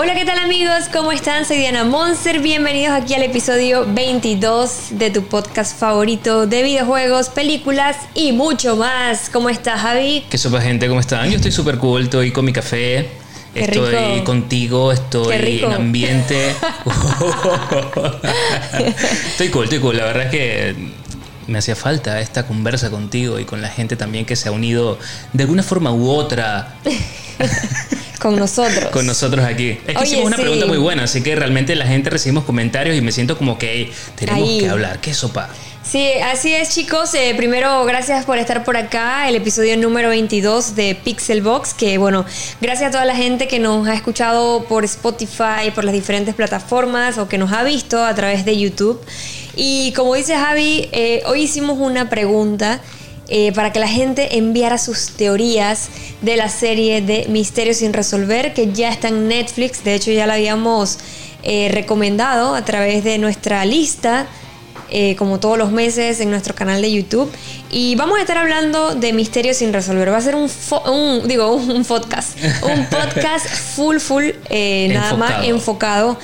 Hola, ¿qué tal amigos? ¿Cómo están? Soy Diana Monster. Bienvenidos aquí al episodio 22 de tu podcast favorito de videojuegos, películas y mucho más. ¿Cómo estás, Javi? ¿Qué sopa, gente? ¿Cómo están? Yo estoy súper cool, estoy con mi café. Qué estoy rico. contigo, estoy en ambiente. estoy cool, estoy cool. La verdad es que me hacía falta esta conversa contigo y con la gente también que se ha unido de alguna forma u otra Con nosotros. con nosotros aquí. Es que Oye, hicimos una sí. pregunta muy buena, así que realmente la gente recibimos comentarios y me siento como que hey, tenemos Ahí. que hablar. ¿Qué sopa? Sí, así es chicos. Eh, primero, gracias por estar por acá, el episodio número 22 de Pixelbox, que bueno, gracias a toda la gente que nos ha escuchado por Spotify, por las diferentes plataformas o que nos ha visto a través de YouTube. Y como dice Javi, eh, hoy hicimos una pregunta. Eh, para que la gente enviara sus teorías de la serie de Misterios sin resolver, que ya está en Netflix. De hecho, ya la habíamos eh, recomendado a través de nuestra lista eh, como todos los meses en nuestro canal de YouTube. Y vamos a estar hablando de misterios sin resolver. Va a ser un, digo, un podcast. Un podcast full, full, nada más Enfocado.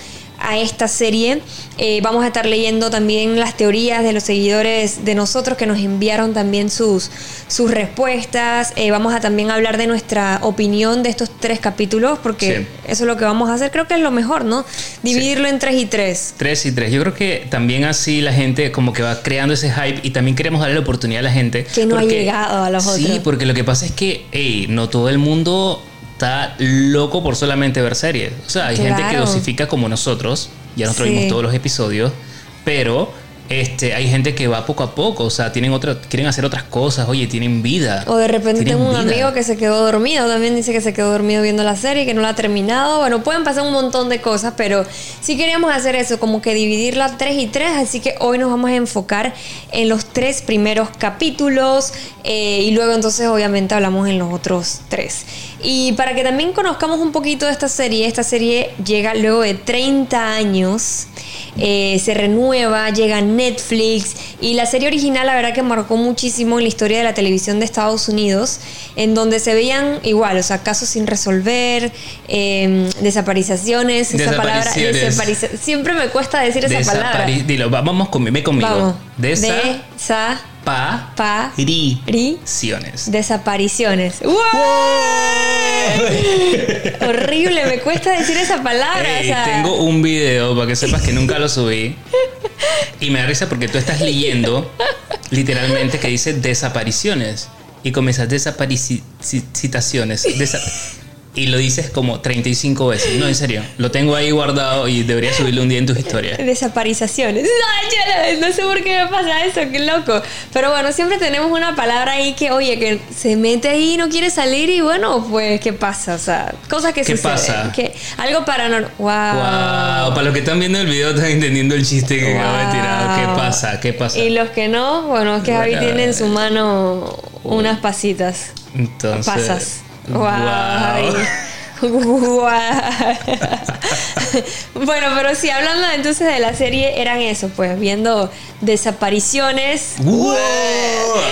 A esta serie. Eh, vamos a estar leyendo también las teorías de los seguidores de nosotros que nos enviaron también sus, sus respuestas. Eh, vamos a también hablar de nuestra opinión de estos tres capítulos, porque Sí. eso es lo que vamos a hacer. Creo que es lo mejor, ¿no? Dividirlo en tres y tres. Tres y tres. Yo creo que también así la gente como que va creando ese hype y también queremos darle la oportunidad a la gente. Que no ha llegado a los sí, otros. porque lo que pasa es que, hey, no todo el mundo está loco por solamente ver series. O sea, hay gente que dosifica como nosotros. Ya nosotros Sí. vimos todos los episodios. Pero este, hay gente que va poco a poco. O sea, tienen otra, quieren hacer otras cosas. Oye, tienen vida. O de repente tengo un vida. amigo que se quedó dormido, también dice que se quedó dormido viendo la serie, que no la ha terminado. Bueno, pueden pasar un montón de cosas, pero sí queríamos hacer eso, como que dividirla tres y tres, así que hoy nos vamos a enfocar en los tres primeros capítulos eh, y luego entonces obviamente hablamos en los otros tres. Y para que también conozcamos un poquito de esta serie, esta serie llega luego de 30 años, eh, se renueva, llega Netflix y la serie original la verdad que marcó muchísimo en la historia de la televisión de Estados Unidos, en donde se veían igual, o sea, casos sin resolver, eh, desapariciones, esa palabra, desaparici- siempre me cuesta decir esa palabra. Dilo, va- vamos conmigo. Ve conmigo. Vamos, Desapariciones. Desapariciones. ¡Wow! Horrible, me cuesta decir esa palabra. Ey, o sea, tengo un video para que sepas que nunca lo subí. Y me da risa porque tú estás leyendo literalmente que dice desapariciones. Y comienzas desaparicitaciones. Y lo dices como 35 veces. No, en serio. Lo tengo ahí guardado y debería subirlo un día en tus historias. Desaparizaciones. Ay, ya no, no sé por qué me pasa eso, qué loco. Pero bueno, siempre tenemos una palabra ahí que, oye, que se mete ahí y no quiere salir y bueno, pues, ¿qué pasa? O sea, cosas que ¿Qué suceden. pasa? Que, algo paranormal. Wow. Wow, para los que están viendo el video están entendiendo el chiste que acabo de tirar. ¿Qué Wow. pasa? ¿Qué pasa? Y los que no, bueno, es que Javi tiene en su mano unas pasitas. Entonces. Pasas. Javi. Wow. bueno, pero sí, hablando entonces de la serie, eran eso, pues, viendo desapariciones. Wow.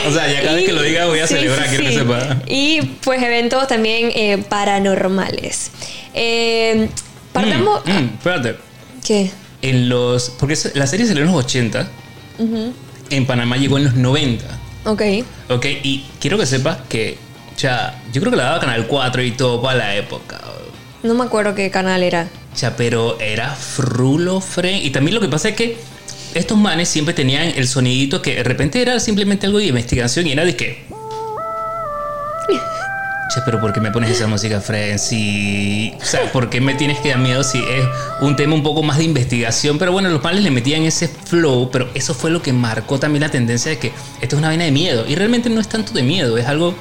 O sea, ya cada vez Y- que lo diga voy a sí, celebrar, sí, quiero que sí. sepa. Y pues eventos también eh, paranormales. Eh, partamos. Mm, mm, espérate. ¿Qué? En los. Porque la serie salió en los 80. En Panamá llegó en los 90. Ok. Ok, y quiero que sepas que. O sea, yo creo que la daba Canal 4 y todo para la época. No me acuerdo qué canal era. O sea, pero era frulo fren. Y también lo que pasa es que estos manes siempre tenían el sonidito que de repente era simplemente algo de investigación y era de que. Che, pero ¿por qué me pones esa música fren? Si. O sea, ¿por qué me tienes que dar miedo si es un tema un poco más de investigación? Pero bueno, los manes le metían ese flow, pero eso fue lo que marcó también la tendencia de que esto es una vaina de miedo. Y realmente no es tanto de miedo, es algo.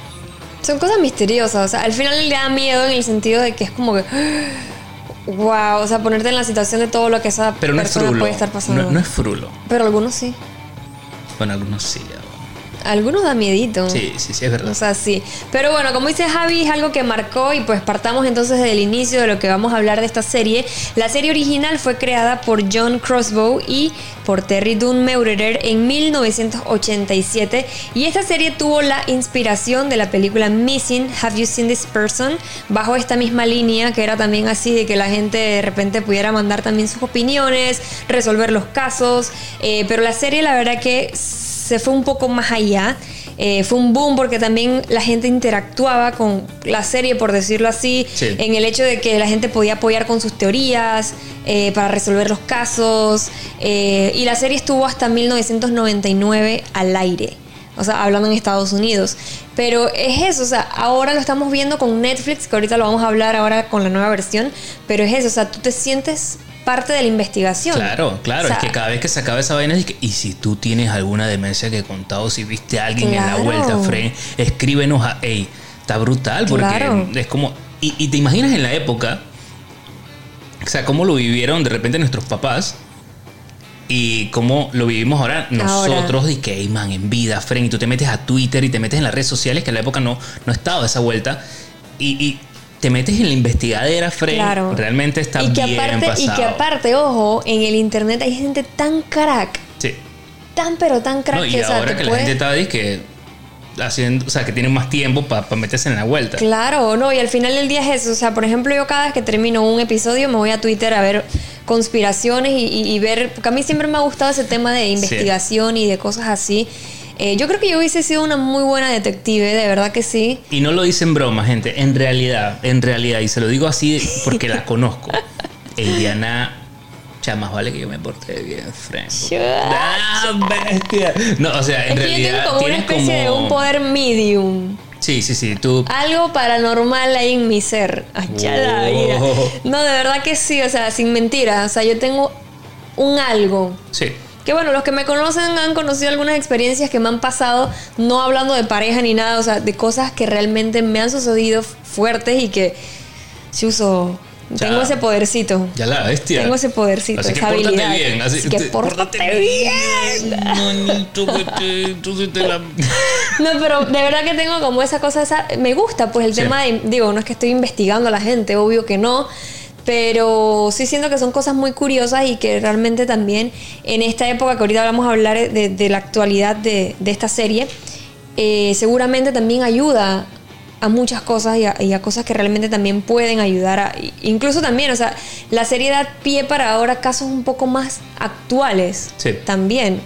Son cosas misteriosas. O sea, al final le da miedo en el sentido de que es como que. Wow, o sea, ponerte en la situación de todo lo que esa Pero no es persona frulo. puede estar pasando. No, no es frulo. Pero algunos sí. Bueno, algunos sí. ya. Algunos da miedito. Sí, sí, sí, es verdad. O sea, sí. Pero bueno, como dice Javi, es algo que marcó y pues partamos entonces del inicio de lo que vamos a hablar de esta serie. La serie original fue creada por John Crossbow y por Terry Dunn Meurer en 1987 y esta serie tuvo la inspiración de la película Missing, Have You Seen This Person? bajo esta misma línea que era también así de que la gente de repente pudiera mandar también sus opiniones, resolver los casos, eh, pero la serie la verdad que se fue un poco más allá. Eh, fue un boom porque también la gente interactuaba con la serie, por decirlo así, en el hecho de que la gente podía apoyar con sus teorías eh, para resolver los casos. Eh, y la serie estuvo hasta 1999 al aire. O sea, hablando en Estados Unidos. Pero es eso, o sea, ahora lo estamos viendo con Netflix, que ahorita lo vamos a hablar ahora con la nueva versión. Pero es eso, o sea, tú te sientes parte de la investigación. Claro, claro, es que cada vez que se acaba esa vaina, es que, y si tú tienes alguna demencia que he contado, si viste a alguien en la vuelta, Fred, escríbenos a, hey, está brutal, porque es como, y, te imaginas en la época, o sea, cómo lo vivieron de repente nuestros papás. Y cómo lo vivimos ahora nosotros, y que, hey, man, en vida, Fred, y tú te metes a Twitter y te metes en las redes sociales, que en la época no, no estaba esa vuelta. y te metes en la investigadera, Fred, claro. realmente está y que aparte, Y que aparte, ojo, en el internet hay gente tan crack. Sí. Tan pero tan crack no, y ahora que la gente está que haciendo, o sea, que tienen más tiempo para meterse en la vuelta. Claro, no, y al final del día es eso. O sea, por ejemplo, yo cada vez que termino un episodio me voy a Twitter a ver conspiraciones y, ver, porque a mí siempre me ha gustado ese tema de investigación y de cosas así. Eh, yo creo que yo hubiese sido una muy buena detective, de verdad que sí. Y no lo dicen broma, gente. En realidad, en realidad, y se lo digo así porque la conozco. Eliana ya más vale que yo me porte bien, Frank. ¡Ah, bestia! No, o sea, en realidad. como una especie de un poder medium. Sí, sí, sí. Tú... Algo paranormal ahí en mi ser. Allá la vida. No, de verdad que sí, o sea, sin mentira. O sea, yo tengo un algo. Sí. Que bueno, los que me conocen han conocido algunas experiencias que me han pasado, no hablando de pareja ni nada, o sea, de cosas que realmente me han sucedido fuertes y que si uso tengo ese podercito. Ya la bestia. Tengo ese podercito, así esa que habilidad. Bien, así que pórtate bien. No, pero de verdad que tengo como esa cosa, esa, me gusta pues el tema de, digo, no es que estoy investigando a la gente, obvio que no, pero sí siento que son cosas muy curiosas y que realmente también en esta época que ahorita vamos a hablar de, la actualidad de, esta serie, eh, seguramente también ayuda a muchas cosas y a, cosas que realmente también pueden ayudar a, incluso también, o sea, la serie da pie para ahora casos un poco más actuales también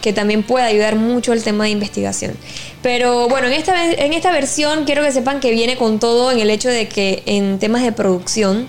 que también puede ayudar mucho el tema de investigación. Pero bueno, en esta, en esta versión quiero que sepan que viene con todo en el hecho de que en temas de producción,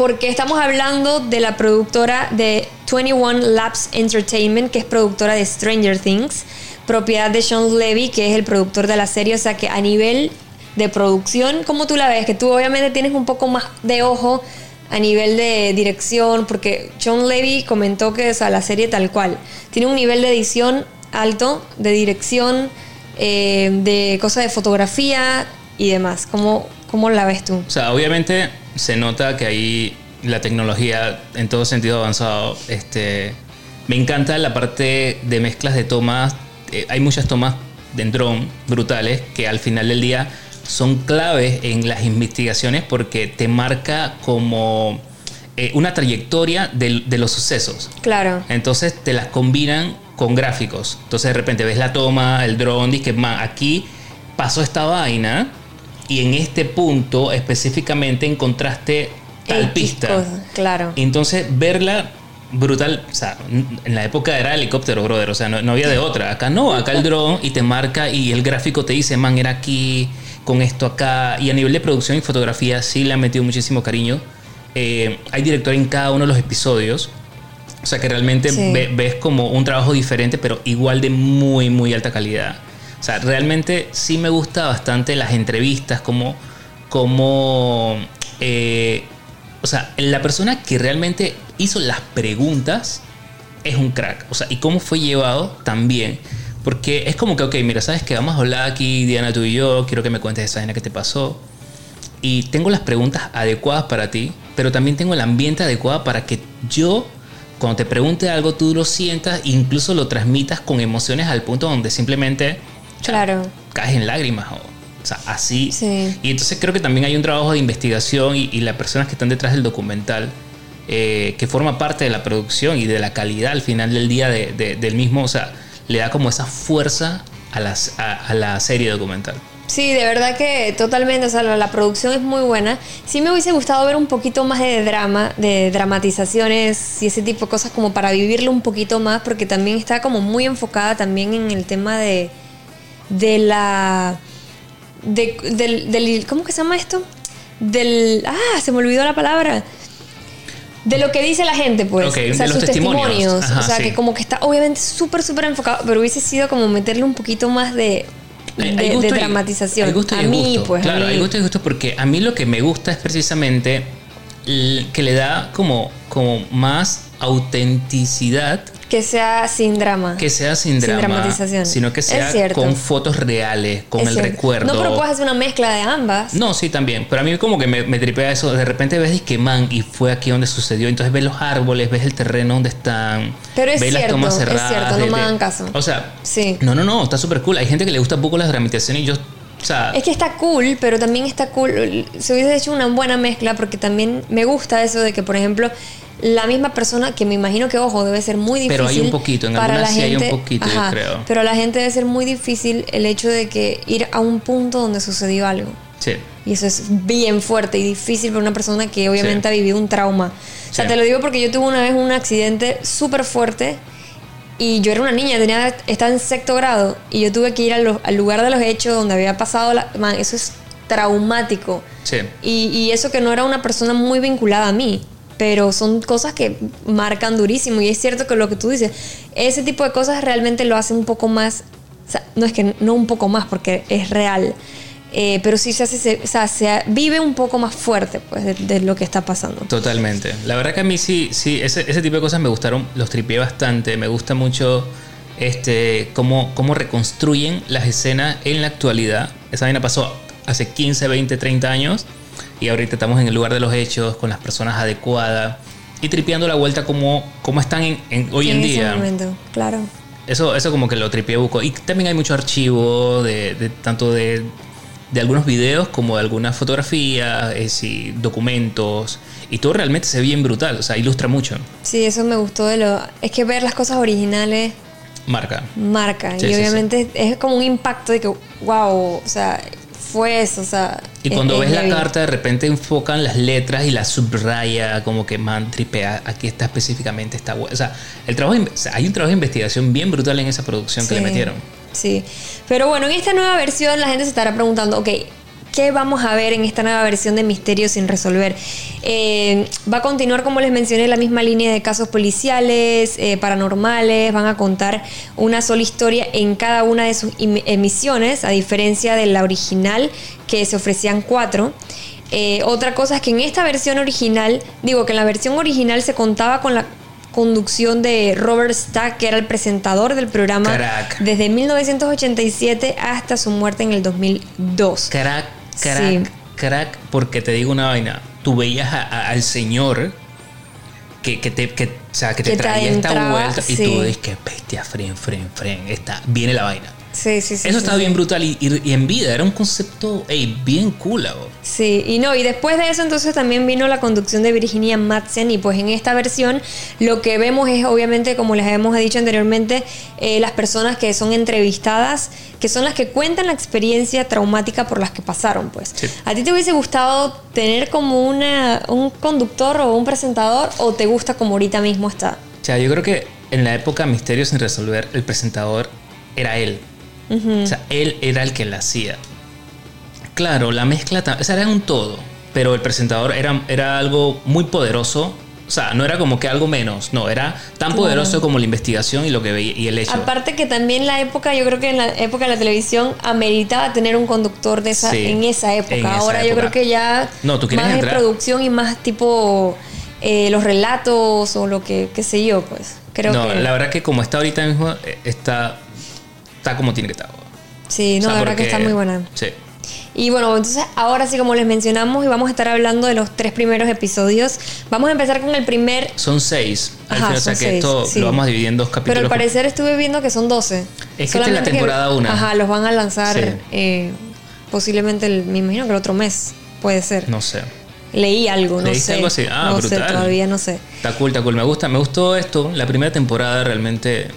porque estamos hablando de la productora de 21 Labs Entertainment, que es productora de Stranger Things, propiedad de Sean Levy, que es el productor de la serie, o sea que a nivel de producción, como tú la ves, que tú obviamente tienes un poco más de ojo a nivel de dirección, porque Sean Levy comentó que o la serie tal cual tiene un nivel de edición alto, de dirección, eh, de cosas de fotografía y demás. ¿Cómo, ¿Cómo la ves tú? O sea, obviamente se nota que ahí la tecnología en todo sentido avanzado. Este, me encanta la parte de mezclas de tomas. Eh, hay muchas tomas de drone brutales que al final del día son claves en las investigaciones porque te marca como eh, una trayectoria de, los sucesos. Claro. Entonces te las combinan con gráficos. Entonces de repente ves la toma, el drone, dices que aquí pasó esta vaina y en este punto específicamente encontraste tal pista. claro. Entonces, verla brutal, o sea, en la época era helicóptero, brother, o sea, no, había de otra. Acá no, acá el drone y te marca y el gráfico te dice, man, era aquí, con esto acá. Y a nivel de producción y fotografía sí le han metido muchísimo cariño. Eh, hay director en cada uno de los episodios. O sea que realmente ves como un trabajo diferente, pero igual de muy, muy alta calidad. O sea, realmente sí me gusta bastante las entrevistas, como, como eh, o sea, la persona que realmente hizo las preguntas es un crack. O sea, y cómo fue llevado también. Porque es como que, ok, mira, sabes que vamos a hablar aquí, Diana, tú y yo, quiero que me cuentes esa escena que te pasó. Y tengo las preguntas adecuadas para ti, pero también tengo el ambiente adecuado para que yo cuando te pregunte algo, tú lo sientas, incluso lo transmitas con emociones al punto donde simplemente Claro. caes en lágrimas. O, o sea, así. Sí. Y entonces creo que también hay un trabajo de investigación y, y las personas que están detrás del documental, eh, que forma parte de la producción y de la calidad al final del día de- de- del mismo, o sea, le da como esa fuerza a, las, a, a la serie documental. Sí, de verdad que totalmente, o sea, la producción es muy buena. Sí me hubiese gustado ver un poquito más de drama, de dramatizaciones y ese tipo de cosas como para vivirlo un poquito más, porque también está como muy enfocada también en el tema de, de la... De, del, del- ¿Cómo que se llama esto? Del... Ah, se me olvidó la palabra. De lo que dice la gente, pues. Ok, o sea, de los sus testimonios. testimonios. Ajá, o sea, sí. que como que está obviamente súper, súper enfocado, pero hubiese sido como meterle un poquito más de, de, Hay- dramatización. hay gusto y a mí, gusto. pues. a Claro, mí. hay gusto y gusto porque a mí lo que me gusta es precisamente que le da como, como más autenticidad Que sea sin drama. que sea sin Sin drama, dramatización. sino que Es sea con fotos reales, con Es el cierto. recuerdo. No, pero puedes hacer una mezcla de ambas. No, sí, también. Pero a mí como que me, me tripea eso. De repente ves que man y fue aquí donde sucedió. Entonces ves los árboles, ves el terreno donde están. Pero es ves las cierto, tomas es cerradas. cierto, no de- me hagan caso. O sea, Sí. no, no, no, está súper cool. Hay gente que le gusta poco las dramatizaciones y yo, o sea, Es que está cool, pero también está cool. Se hubiese hecho una buena mezcla porque también me gusta eso de que, por ejemplo, la misma persona, que me imagino que, ojo, debe ser muy difícil. Pero hay un poquito, en para la hay un gente, poquito, yo creo. Pero a la gente debe ser muy difícil el hecho de que ir a un punto donde sucedió algo. sí. Y eso es bien fuerte y difícil para una persona que obviamente Sí. ha vivido un trauma. O sea, Sí. te lo digo porque yo tuve una vez un accidente súper fuerte y yo era una niña, tenía, estaba en sexto grado y yo tuve que ir los- al lugar de los hechos donde había pasado la... Man, eso es traumático. Sí. Y, y eso que no era una persona muy vinculada a mí. Pero son cosas que marcan durísimo. Y es cierto que lo que tú dices, ese tipo de cosas realmente lo hace un poco más. o sea, no es que no un poco más, porque es real. Eh, pero sí se hace, se- o sea, se vive un poco más fuerte pues, de, de lo que está pasando. Totalmente. La verdad que a mí sí, sí, ese, ese tipo de cosas me gustaron, los tripié bastante. Me gusta mucho este, cómo, cómo reconstruyen las escenas en la actualidad. Esa vaina pasó hace 15, 20, 30 años y ahorita estamos en el lugar de los hechos, con las personas adecuadas y tripeando la vuelta como, como están en, en- hoy en, ese día. momento, claro. Eso, eso como que lo tripié buco. Y también hay mucho archivo de, de- tanto de, de algunos videos como de algunas fotografías, eh, sí, documentos. Y todo realmente se ve bien brutal, o sea, ilustra mucho. Sí, eso me gustó de lo. Es que ver las cosas originales Marca. marca. Sí, y sí, sí. obviamente es como un impacto de que, wow, o sea, fue eso, o sea. Y cuando es ves la heavy. carta, de repente enfocan las letras y las subraya, como que man, tripea, aquí está específicamente esta O sea, el trabajo, o sea, hay un trabajo de investigación bien brutal en esa producción que le Sí, metieron. Sí. Pero bueno, en esta nueva versión la gente se estará preguntando, ok, ¿qué vamos a ver en esta nueva versión de Misterio sin resolver? Eh, va a continuar, como les mencioné, la misma línea de casos policiales, eh, paranormales, van a contar una sola historia en cada una de sus em- emisiones, a diferencia de la original que se ofrecían cuatro. Eh, otra cosa es que en esta versión original, digo que en la versión original se contaba con la conducción de Robert Stack, que era el presentador del programa desde 1987 hasta su muerte en el 2002. Crack, crack, Sí. crack, porque te digo una vaina. Tú veías a- a- al señor que, que te, que, o sea, que te traía esta vuelta y tú dices que bestia, fren, fren, fren. Está, viene la vaina. Sí, sí, sí. Eso sí, estaba sí. bien brutal y, y- y en vida era un concepto bien cool. abo. Sí, y no, y después de eso entonces también vino la conducción de Virginia Madsen y pues en esta versión lo que vemos es obviamente, como les habíamos dicho anteriormente, eh, las personas que son entrevistadas, que son las que cuentan la experiencia traumática por las que pasaron, pues. ¿A ti te hubiese gustado tener como una, un conductor o un presentador o te gusta como ahorita mismo está? O sea, yo creo que en la época Misterio sin resolver, el presentador era él. O sea, él era el que la hacía. Claro, la mezcla, o sea, era un todo, pero el presentador era, era algo muy poderoso. O sea, no era como que algo menos, no, era tan Claro. poderoso como la investigación y lo que veía y el hecho. Aparte que también la época, yo creo que en la época de la televisión ameritaba tener un conductor de esa, Sí, en esa época. en esa Ahora yo creo que ya No, tú quieres más de entrar- producción y más tipo eh, los relatos o lo que, qué sé yo, pues. Creo no, que la verdad que como está ahorita mismo, eh, está, está como tiene que estar. sí, no, O sea, la verdad que está muy buena. Sí. Y bueno, entonces ahora sí, como les mencionamos, y vamos a estar hablando de los tres primeros episodios. Vamos a empezar con el primer. Son seis. Al Ajá, final, o sea que seis, esto sí. lo vamos a dividir en dos Pero capítulos. al parecer estuve viendo que son 12. Es que esta es la temporada una. Ajá, los van a lanzar Sí. eh, posiblemente, el, me imagino que el otro mes. Puede ser. No sé. Leí algo, no ¿Leíste sé. algo así? Ah, no sé, brutal. todavía no sé. Está cool, está cool. Me gusta, me gustó esto. La primera temporada realmente.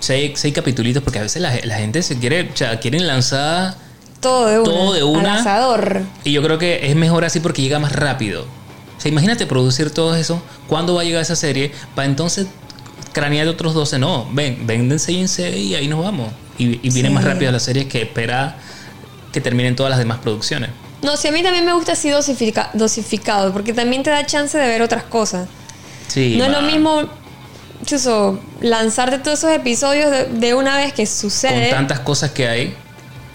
Seis, seis capítulos, porque a veces la, la gente se quiere, o sea, quieren lanzar. Todo de una. Todo de una. Al asador. Y yo creo que es mejor así porque llega más rápido. O sea, imagínate producir todo eso. ¿Cuándo va a llegar esa serie? Para entonces cranear de otros 12. No, ven, venden 6 en 6 y ahí nos vamos. Y, y viene Sí. más rápido la serie que espera que terminen todas las demás producciones. No, sí, a mí también me gusta así dosifica- dosificado, porque también te da chance de ver otras cosas. Sí. no es lo mismo, chuso, lanzarte todos esos episodios de, de una vez que Con sucede. tantas cosas que hay.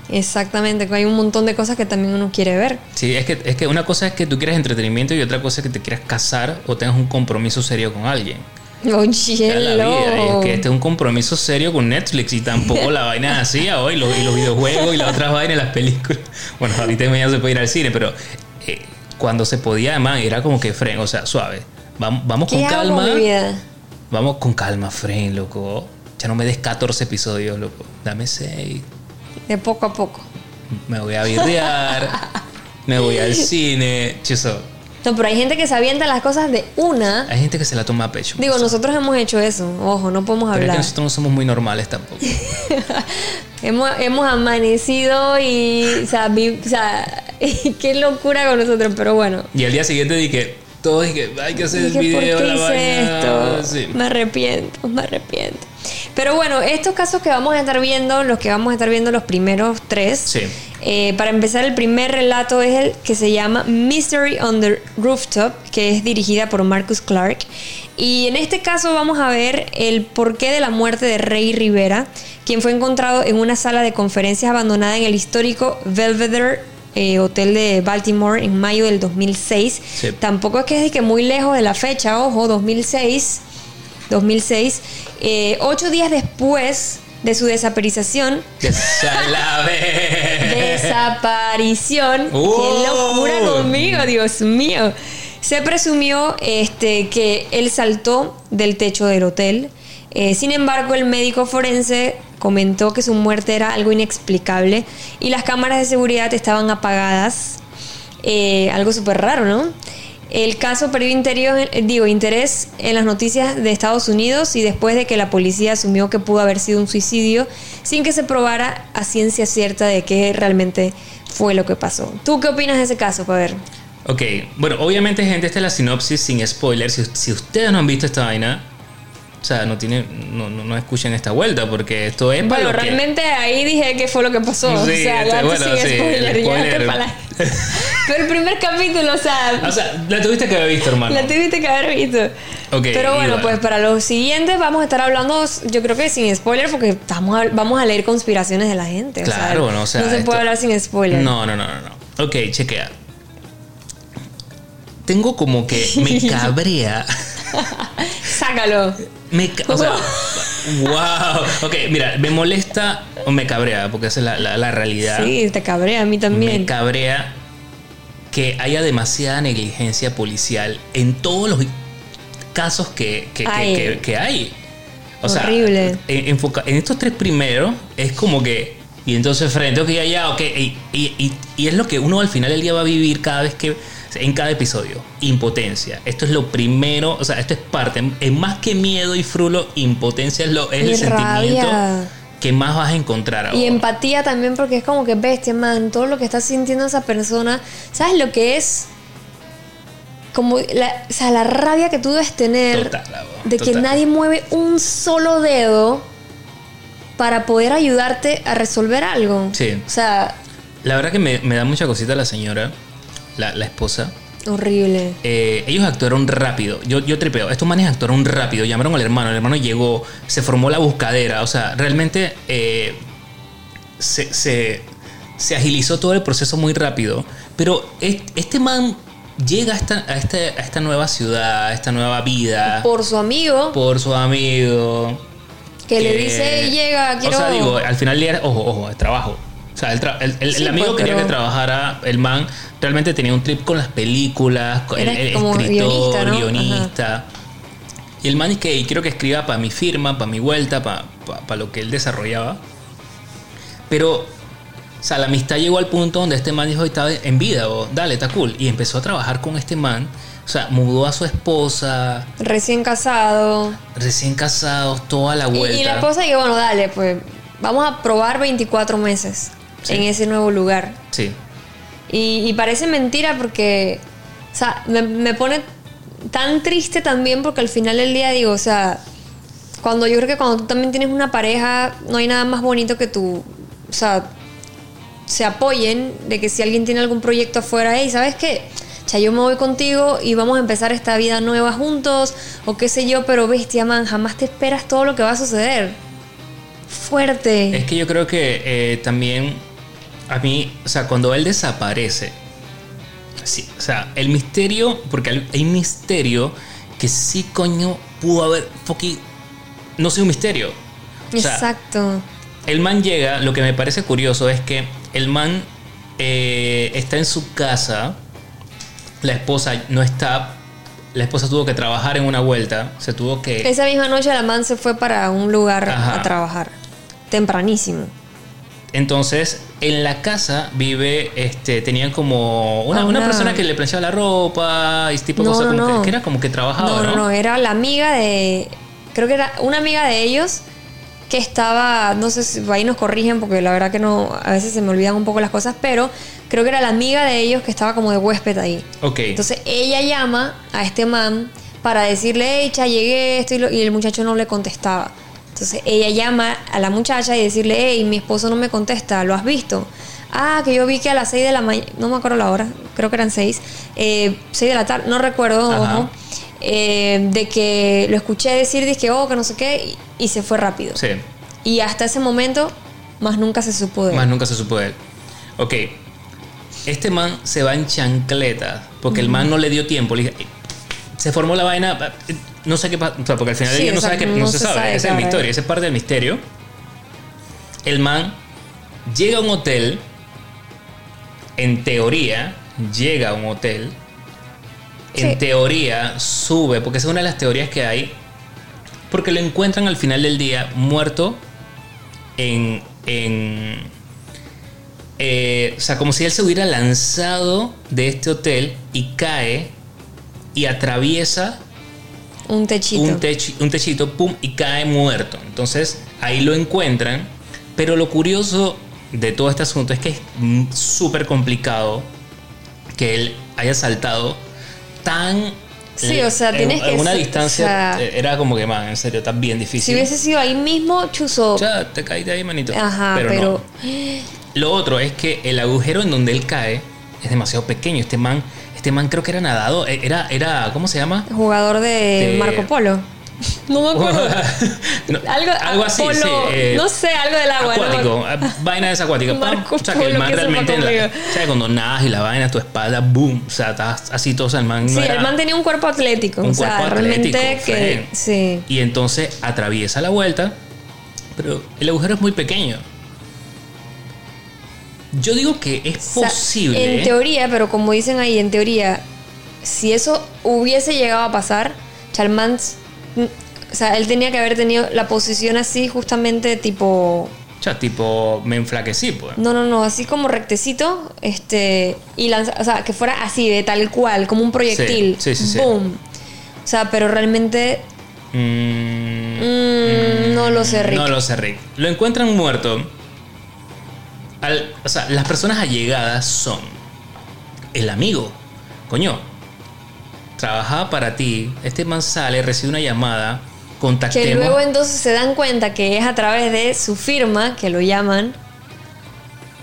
Exactamente, hay un montón de cosas que también uno quiere ver. Sí, es que, es que una cosa es que tú quieres entretenimiento y otra cosa es que te quieras casar o tengas un compromiso serio con alguien. Oh, la vida. Y es que este es un compromiso serio con Netflix y tampoco la vaina así hoy, los, y los videojuegos y las otras vainas, las películas. Bueno, ahorita ya se puede ir al cine, pero eh, cuando se podía, además, era como que fren, o sea, suave. Vamos, vamos ¿Qué con calma. Vamos con calma, fren, loco. Ya no me des 14 episodios, loco. Dame 6. De poco a poco. Me voy a virrear. me voy al cine. Chuso. No, pero hay gente que se avienta las cosas de una. Hay gente que se la toma a pecho. Digo, sea, nosotros hemos hecho eso. Ojo, no podemos pero es que hablar. nosotros no somos muy normales tampoco. Hemos, hemos amanecido y, o sea, vi- o sea, qué locura con nosotros, pero bueno. Y al día siguiente dije, todos dije, hay que hacer el Dije, ¿por video, qué la hice vaina. esto? Sí. Me arrepiento, me arrepiento. Pero bueno, estos casos que vamos a estar viendo, los que vamos a estar viendo los primeros tres. Sí. eh, para empezar, el primer relato es el que se llama Mystery on the Rooftop, que es dirigida por Marcus Clark. Y en este caso vamos a ver el porqué de la muerte de Rey Rivera, quien fue encontrado en una sala de conferencias abandonada en el histórico Belvedere eh, Hotel de Baltimore en mayo del 2006. Sí. Tampoco es que es que muy lejos de la fecha, ojo, 2006. 2006. eh, ocho días después de su desaparición. Desaparición. Oh. ¡Qué locura conmigo, Dios mío! Se presumió este, que él saltó del techo del hotel. Eh, sin embargo, el médico forense comentó que su muerte era algo inexplicable y las cámaras de seguridad estaban apagadas. Eh, algo súper raro, ¿no? El caso perdió interior- eh, interés en las noticias de Estados Unidos y después de que la policía asumió que pudo haber sido un suicidio sin que se probara a ciencia cierta de qué realmente fue lo que pasó. ¿Tú qué opinas de ese caso, ver? Ok, bueno, obviamente, gente, esta es la sinopsis sin spoilers. Si ustedes no han visto esta vaina, o sea, no tiene, no, no, no escuchen esta vuelta, porque esto es para Bueno, lo que- realmente ahí dije qué fue lo que pasó. o sea, este, bueno, sin sí, spoiler, el spoiler. te pala- Pero el primer capítulo, o sea, O sea, la tuviste que haber visto, hermano. La tuviste que haber visto. Pero bueno, igual. pues para los siguientes vamos a estar hablando, yo creo que sin spoiler, porque estamos a- vamos a leer conspiraciones de la gente. o sea, Claro, no, o sea, no se esto- puede hablar sin spoiler. No, no, no, no, no. Ok, chequea. Tengo como que me cabrea. Sácalo. Me, o sea, wow. Ok, mira, me molesta o me cabrea, porque esa es la, la- la realidad. Sí, te cabrea a mí me también. cabrea que haya demasiada negligencia policial en todos los casos que, que- que- Ay. que- que hay. O sea, Horrible. en, enfoca- en estos tres primeros es como que. Y entonces frente, ok, ya, ya, ok. Y, y- y- y es lo que uno al final del día va a vivir cada vez que. En cada episodio. Impotencia. Esto es lo primero. O sea, esto es parte. Es más que miedo y frulo, impotencia es, lo, es el sentimiento rabia. que más vas a encontrar ahora. Y empatía también, porque es como que bestia, man, todo lo que está sintiendo esa persona. ¿Sabes lo que es? Como la, o sea, la rabia que tú debes tener Total, de que nadie mueve un solo dedo para poder ayudarte a resolver algo. Sí. O sea, La verdad que me, me da mucha cosita la señora, la, la esposa. horrible. Eh, ellos actuaron rápido. Yo, yo tripeo. Estos manes actuaron rápido. Llamaron al hermano. El hermano llegó. Se formó la buscadera. O sea, realmente eh, se, se- se agilizó todo el proceso muy rápido. Pero es- este man llega a esta, a esta, a esta nueva ciudad, a esta nueva vida. Por su amigo, por su amigo. que le dice, llega, quiero... O sea, digo, al final ojo, ojo, es trabajo. Sea, el, amigo quería que trabajara, el man realmente tenía un trip con las películas, con el, escritor, guionista, ¿no? guionista. Y el man es que quiero que escriba para mi firma, para mi vuelta, para lo que él desarrollaba. Pero, o sea, la amistad llegó al punto donde este man dijo, está en vida, o dale, está cool. Y empezó a trabajar con este man. O sea, mudó a su esposa, Recién casado. recién casados, toda la Y, vuelta. y la esposa dijo, bueno, dale, pues vamos a probar 24 meses Sí. en ese nuevo lugar. Sí. Y, y parece mentira porque, o sea, me, me pone tan triste también porque al final del día digo, o sea, cuando yo creo que cuando tú también tienes una pareja, no hay nada más bonito que tú, o sea, se apoyen de que si alguien tiene algún proyecto afuera, hey, ¿sabes qué? O sea, yo me voy contigo y vamos a empezar esta vida nueva juntos, o qué sé yo, pero bestia, man, jamás te esperas todo lo que va a suceder. Fuerte. Es que yo creo que eh, también a mí, o sea, cuando él desaparece, sí, o sea, el misterio, porque hay- misterio que sí, coño, pudo haber, fucking, no sé, un misterio. O sea, Exacto. el man llega, lo que me parece curioso es que el man eh, está en su casa, la esposa no está, la esposa tuvo que trabajar en una vuelta, se tuvo que... Esa misma noche la man se fue para un lugar Ajá. a trabajar. Tempranísimo. Entonces, en la casa vive, este, tenían como una, Ah, una persona que le planchaba la ropa y ese tipo de No, cosas, no, como no. Que, era como que trabajaba, No, ¿no? era la amiga de. Creo que era una amiga de ellos que estaba. No sé si ahí nos corrigen porque la verdad que no. A veces se me olvidan un poco las cosas, pero creo que era la amiga de ellos que estaba como de huésped ahí. Ok. Entonces ella llama a este man para decirle, hey, llegué, esto y, lo- y el muchacho no le contestaba. Entonces ella llama a la muchacha y decirle, hey, mi esposo no me contesta, ¿lo has visto? Ah, que yo vi que a las 6 de la mañana, no me acuerdo la hora, creo que eran 6, 6 de la tarde, no recuerdo, ojo, eh, de que lo escuché decir, dije, oh, que no sé qué, y, y se fue rápido. sí, Y hasta ese momento, más nunca se supo de él. más nunca se supo de él. Ok. Este man se va en chancleta porque el man no le dio tiempo. Le dije, "Eh, se formó la vaina, eh, no sé qué pasa, o sea, porque al final del día no, sabe que, no, no se, se sabe, sabe, esa es claro. mi historia, esa es parte del misterio. El man llega a un hotel, en teoría, llega a un hotel, en teoría sube, porque esa es una de las teorías que hay, porque lo encuentran al final del día muerto en... en eh, o sea, como si él se hubiera lanzado de este hotel y cae y atraviesa Un techito. un, techi- un techito, pum, y cae muerto. Entonces ahí lo encuentran. Pero lo curioso de todo este asunto es que es súper complicado que él haya saltado tan... Sí, o sea, en- tienes en que una ser- distancia o sea- eh, era como que, man, en serio, está bien si difícil. hubiese sido ahí mismo, chuzo. Ya, te caíste ahí, manito. Ajá, pero, pero. no. Lo otro es que el agujero en donde él cae es demasiado pequeño. Este man, este man creo que era nadado. eh, Era, era, ¿cómo se llama? Jugador de De- Marco Polo. No me acuerdo. No, algo, algo así, Polo, sí. eh, no sé, algo del agua. ¿no? Acuático, eh, vaina desacuática. Marco o sea, que el man realmente, en la- conmigo. o sea, cuando nadas y la vaina, tu espalda, boom, o sea, estás así todo, o sea, el man no Sí, era- el man tenía un cuerpo atlético. Un o sea, cuerpo realmente atlético, que. Fren. Sí. Y entonces atraviesa la vuelta, pero el agujero es muy pequeño. Yo digo que es O sea, posible. en teoría, pero como dicen ahí, en teoría, si eso hubiese llegado a pasar, Chalmans. O sea, él tenía que haber tenido la posición así, justamente tipo. O sea, tipo, me enflaquecí, pues. No, no, no, así como rectecito, este, y lanza, o sea, que fuera así, de tal cual, como un proyectil. Sí, sí, sí, sí. Boom. O sea, pero realmente Mm, mm, no lo sé, Rick. No lo sé, Rick. Lo encuentran muerto. Al- o sea, las personas allegadas son el amigo. Coño, trabajaba para ti. Este man sale, recibe una llamada. Contactemos. que luego entonces se dan cuenta que es a través de su firma, que lo llaman.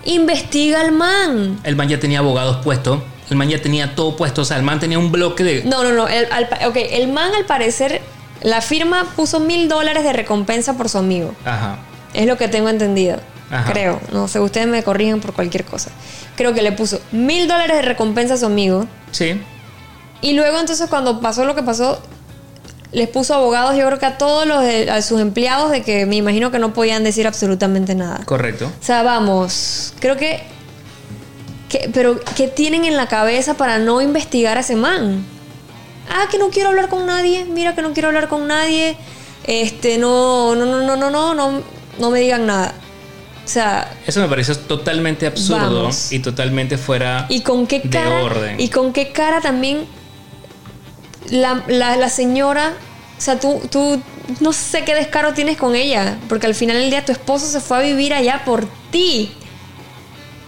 Investiga al man. El man ya tenía abogados puestos. El man ya tenía todo puesto. O sea, el man tenía un bloque de. No, no, no. El, al pa- ok, el man al parecer, la firma puso mil dólares de recompensa por su amigo. Ajá. Es lo que tengo entendido. Ajá. Creo. No sé, ustedes me corrigen por cualquier cosa. Creo que le puso mil dólares de recompensa a su amigo. Sí. Y luego entonces cuando pasó lo que pasó, les puso abogados, yo creo que a todos los de- a sus empleados, de que me imagino que no podían decir absolutamente nada. Correcto. O sea, vamos, creo que, que- pero ¿qué tienen en la cabeza para no investigar a ese man? Ah, que no quiero hablar con nadie, mira que no quiero hablar con nadie, este, no, no, no, no, no, no, no, no me digan nada. Sea, Eso me pareció totalmente absurdo Vamos. y totalmente fuera y con qué de cara, orden. y con qué cara también la, la- la señora, o sea, tú, tú no sé qué descaro tienes con ella, porque al final del día tu esposo se fue a vivir allá por ti.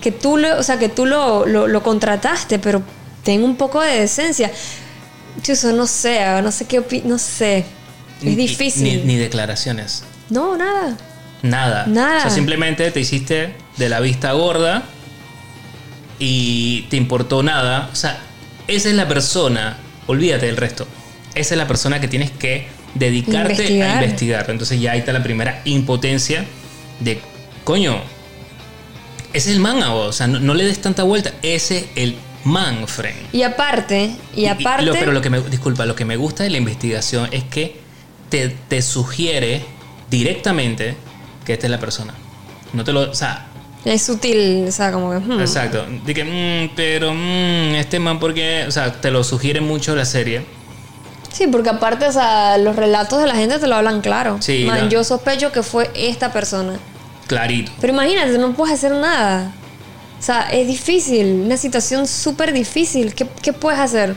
Que tú lo, o sea, que tú lo, lo, lo contrataste, pero ten un poco de decencia. Eso no sé, no sé qué opi- no sé. Es difícil. Ni, ni declaraciones. No, nada. Nada. Nada. O sea, simplemente te hiciste de la vista gorda y te importó nada. O sea, esa es la persona, olvídate del resto. Esa es la persona que tienes que dedicarte a Investigar. Entonces ya ahí está la primera impotencia de, coño, ese es el man, ah, o sea, no, no le des tanta vuelta. Ese es el man, friend. Y aparte, y aparte. lo- pero lo que me, disculpa, lo que me gusta de la investigación es que te, te sugiere directamente que esta es la persona. No te lo, o sea, Es sutil, o sea, como que. hmm. exacto. De que, "Mm, pero, mm, este man, porque, o sea, te lo sugiere mucho la serie. Sí, porque aparte, o sea, los relatos de la gente te lo hablan claro. Sí, Man, yo sospecho que fue esta persona. Clarito. Pero imagínate, no puedes hacer nada. O sea, es difícil, una situación súper difícil. ¿Qué, qué puedes hacer?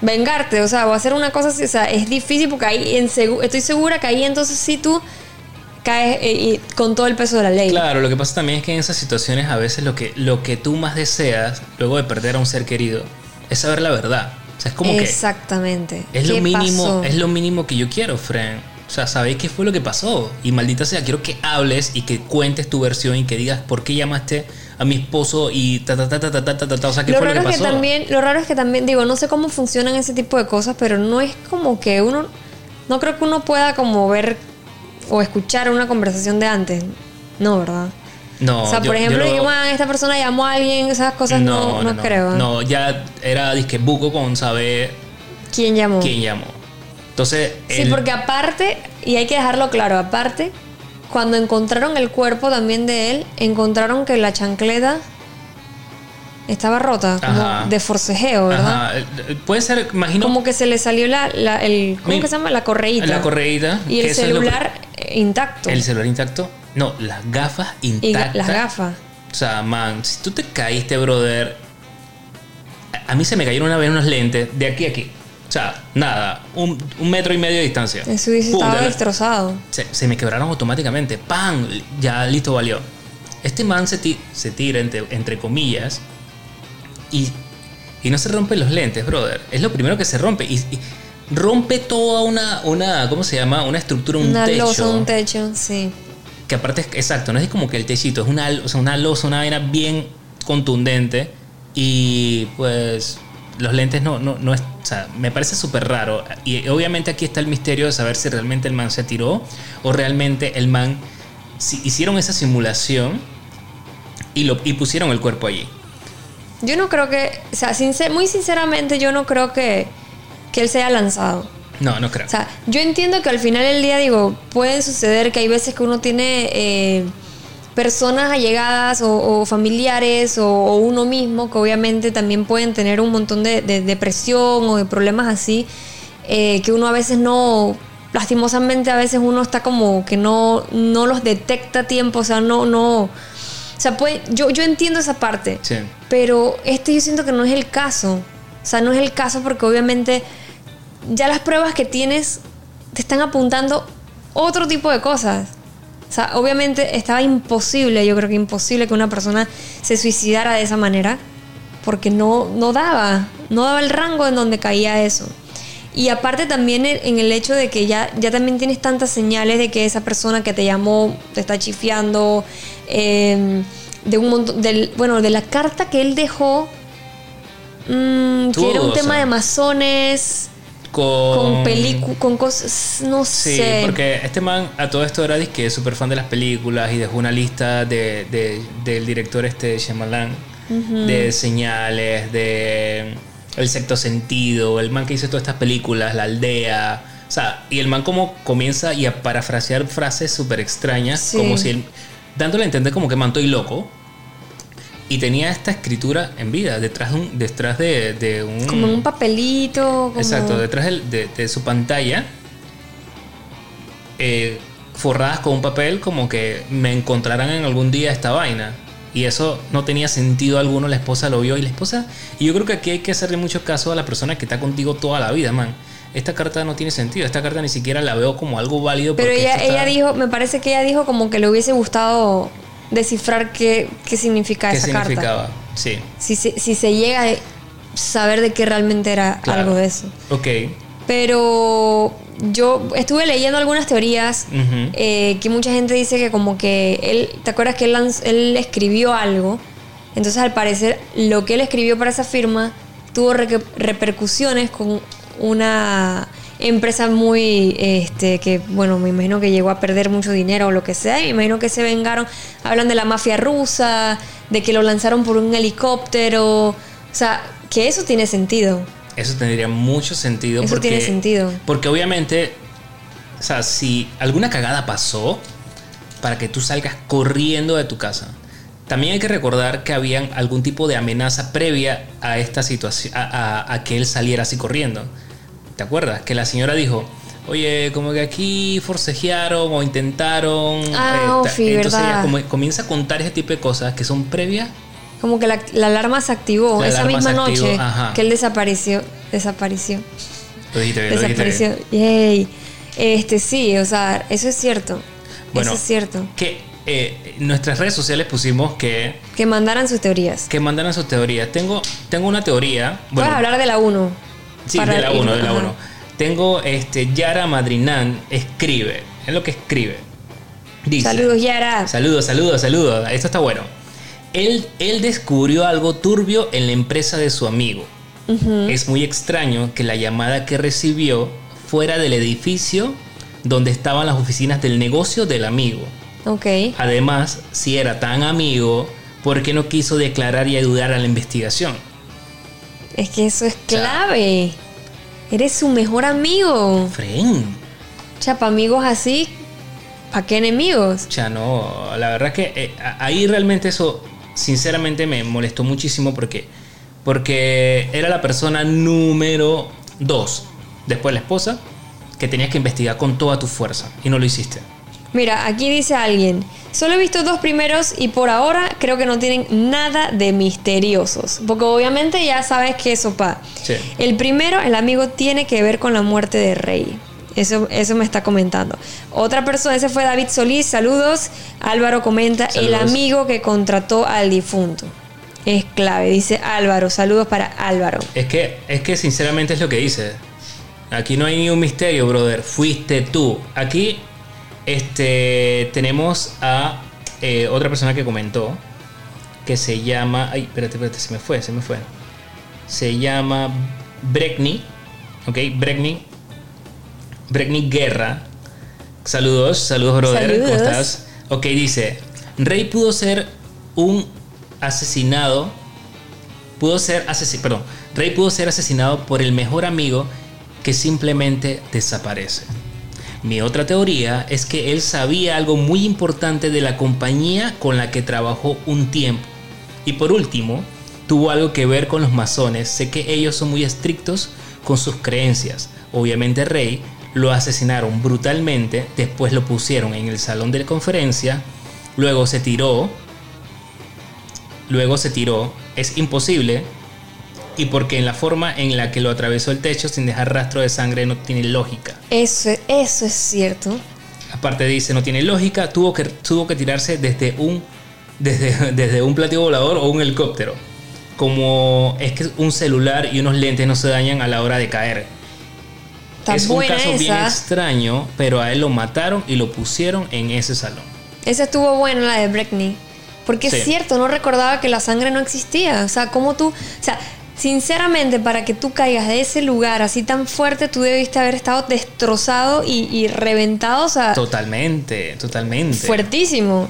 Vengarte, o sea, o hacer una cosa así. O sea, es difícil porque ahí en segu- estoy segura que ahí entonces sí tú caes eh, con todo el peso de la ley. Claro, lo que pasa también es que en esas situaciones a veces lo que, lo que tú más deseas, luego de perder a un ser querido, es saber la verdad. O sea, es como que Exactamente. Es lo ¿Qué mínimo, pasó? es lo mínimo que yo quiero, friend. O sea, ¿sabéis qué fue lo que pasó? Y maldita sea, quiero que hables y que cuentes tu versión y que digas por qué llamaste a mi esposo y ta ta ta ta ta ta ta, ta, ta. o sea, ¿qué Lo fue lo que es que pasó? también, lo raro es que también, digo, no sé cómo funcionan ese tipo de cosas, pero no es como que uno, no creo que uno pueda como ver o escuchar una conversación de antes. No, ¿verdad? No, o sea, yo- por yo ejemplo, lo- digo, "Man, esta persona llamó a alguien, esas cosas no, no, creo. ¿eh? No, ya era disque buco con saber ¿Quién llamó? quién llamó. Entonces, Sí, él- porque aparte, y hay que dejarlo claro, aparte, cuando encontraron el cuerpo también de él, encontraron que la chancleta estaba rota, como Ajá. de forcejeo, ¿verdad? Ajá, eh, puede ser, imagino, Como que se le salió la, la- el, ¿cómo Mi- que se llama? La correíta. la correíta. Y el es lo- celular eh, intacto. el celular intacto. No, las gafas y ga- intactas. las gafas. O sea, man, si tú te caíste, brother. A, a mí se me cayeron una vez unos lentes de aquí a aquí. O sea, nada, un, un metro y medio de distancia. Eso hubiese Pum, estado de destrozado. se, se me quebraron automáticamente. ¡Pam! Ya listo valió. Este man se, ti- se tira entre, entre comillas y, y no se rompen los lentes, brother. Es lo primero que se rompe. Y, y rompe toda una, una, ¿cómo se llama? Una estructura, un Una techo. losa, un techo, sí. Que aparte es exacto, no es como que el techito, es una, o sea, una losa, una vaina bien contundente. Y pues los lentes no, no, no es. O sea, me parece súper raro. Y obviamente aquí está el misterio de saber si realmente el man se tiró o realmente el man. Si hicieron esa simulación y, lo, y pusieron el cuerpo allí. Yo no creo que, o sea, sincer- muy sinceramente, yo no creo que, que él se haya lanzado. No, no creo. O sea, yo entiendo que al final del día, digo, pueden suceder que hay veces que uno tiene eh, personas allegadas o, o familiares o, o uno mismo que obviamente también pueden tener un montón de, de depresión o de problemas así, eh, que uno a veces no, lastimosamente a veces uno está como que no, no los detecta a tiempo, o sea, no, no, o sea, puede, yo, yo entiendo esa parte. Sí. Pero este yo siento que no es el caso. O sea, no es el caso porque obviamente ya las pruebas que tienes te están apuntando otro tipo de cosas. O sea, obviamente estaba imposible, yo creo que imposible que una persona se suicidara de esa manera porque no, no daba, no daba el rango en donde caía eso. Y aparte también en en el hecho de que ya, ya también tienes tantas señales de que esa persona que te llamó te está chifiando, eh, de un montón, del, bueno, de la carta que él dejó, mm, que era un tema sea. de masones, Con, con con cosas, no Sí, sé. porque este man a todo esto era disque súper fan de las películas y dejó una lista de, de- del director este Shyamalan de señales, de El sexto sentido, el man que hizo todas estas películas, La aldea, O sea, y el man como comienza y a parafrasear frases súper extrañas, Sí. como si él, dándole a entender como que man estoy loco. Y tenía esta escritura en vida, detrás de, un, detrás de, de un... Como un papelito. Como... Exacto, detrás de su pantalla, eh, forradas con un papel como que me encontrarán en algún día esta vaina. Y eso no tenía sentido alguno, la esposa lo vio y la esposa... Y yo creo que aquí hay que hacerle mucho caso a la persona que está contigo toda la vida, man. Esta carta no tiene sentido, esta carta ni siquiera la veo como algo válido. Pero ella, está- ella dijo, me parece que ella dijo como que le hubiese gustado descifrar qué, qué significa ¿Qué esa carta. significaba? Sí, Si se, si se llega a saber de qué realmente era Claro. algo de eso. ok. Pero yo estuve leyendo algunas teorías eh, que mucha gente dice que como que él, ¿te acuerdas que él, él escribió algo? Entonces al parecer lo que él escribió para esa firma tuvo repercusiones con una empresa muy, este, que bueno, me imagino que llegó a perder mucho dinero o lo que sea, y me imagino que se vengaron, hablan de la mafia rusa, de que lo lanzaron por un helicóptero, o sea, que eso tiene sentido. Eso tendría mucho sentido. Eso porque, tiene sentido. Porque obviamente, o sea, si alguna cagada pasó para que tú salgas corriendo de tu casa, también hay que recordar que habían algún tipo de amenaza previa a esta situación, a, a- a que él saliera así corriendo. ¿Te acuerdas? Que la señora dijo, oye, como que aquí forcejearon o intentaron. Ah, sí, Entonces verdad. ella comienza a contar ese tipo de cosas que son previas Como que la, la alarma se activó La esa misma noche ajá. que él desapareció. Desapareció. Lo dijiste bien, lo dijiste bien. Desapareció. Yay. Este sí, o sea, eso es cierto. Bueno, eso es cierto. Que eh, en nuestras redes sociales pusimos que, Que mandaran sus teorías. que mandaran sus teorías. Tengo, tengo una teoría. Bueno, Puedes hablar de la 1. sí, de la 1, de la 1. Tengo este Yara Madrinan escribe. Es lo que escribe. Dice. Saludos, Yara. Saludos, saludos, saludos. Esto está bueno. Él, él descubrió algo turbio en la empresa de su amigo. Es muy extraño que la llamada que recibió fuera del edificio donde estaban las oficinas del negocio del amigo. Ok. Además, si era tan amigo, ¿por qué no quiso declarar y ayudar a la investigación? Es que eso es clave. Eres su mejor amigo. Fren. Chapa, amigos así, ¿para qué enemigos? Ya no, la verdad que eh, ahí realmente eso, sinceramente me molestó muchísimo porque, porque era la persona número dos, después la esposa, que tenías que investigar con toda tu fuerza y no lo hiciste. Mira, aquí dice alguien, solo he visto dos primeros y por ahora creo que no tienen nada de misteriosos, porque obviamente ya sabes que eso pa. Sí. El primero, el amigo, tiene que ver con la muerte de Rey. Eso, eso me está comentando. Otra persona, ese fue David Solís, saludos. Álvaro comenta, el amigo que contrató al difunto. Es clave, dice Álvaro. Saludos para Álvaro. Es que, es que sinceramente es lo que dice. Aquí no hay ni un misterio, brother. Fuiste tú. Aquí este, tenemos a eh, otra persona que comentó que se llama. Ay, espérate, espérate, se me fue, se me fue. Se llama Brekni. ¿Ok? Brekni. Brekni Guerra. Saludos, saludos, brother. ¿Cómo Saludos. estás? Ok, dice: Rey pudo ser un asesinado pudo ser asesinado, perdón, Rey pudo ser asesinado por el mejor amigo que simplemente desaparece. Mi otra teoría es que él sabía algo muy importante de la compañía con la que trabajó un tiempo. Y por último, tuvo algo que ver con los masones. Sé que ellos son muy estrictos con sus creencias. Obviamente Rey lo asesinaron brutalmente, después lo pusieron en el salón de conferencia, luego se tiró luego se tiró, es imposible y porque en la forma en la que lo atravesó el techo sin dejar rastro de sangre no tiene lógica. Eso, eso es cierto. Aparte dice, no tiene lógica, tuvo que, tuvo que tirarse desde un, desde, desde un platillo volador o un helicóptero. Como es que un celular y unos lentes no se dañan a la hora de caer. Está es un caso bien extraño, pero a él lo mataron y lo pusieron en ese salón. Esa estuvo buena la de Breckney. Porque Sí. es cierto, no recordaba que la sangre no existía. O sea, como tú. O sea, sinceramente, para que tú caigas de ese lugar así tan fuerte, tú debiste haber estado destrozado y, y reventado. O sea, Totalmente, totalmente. fuertísimo.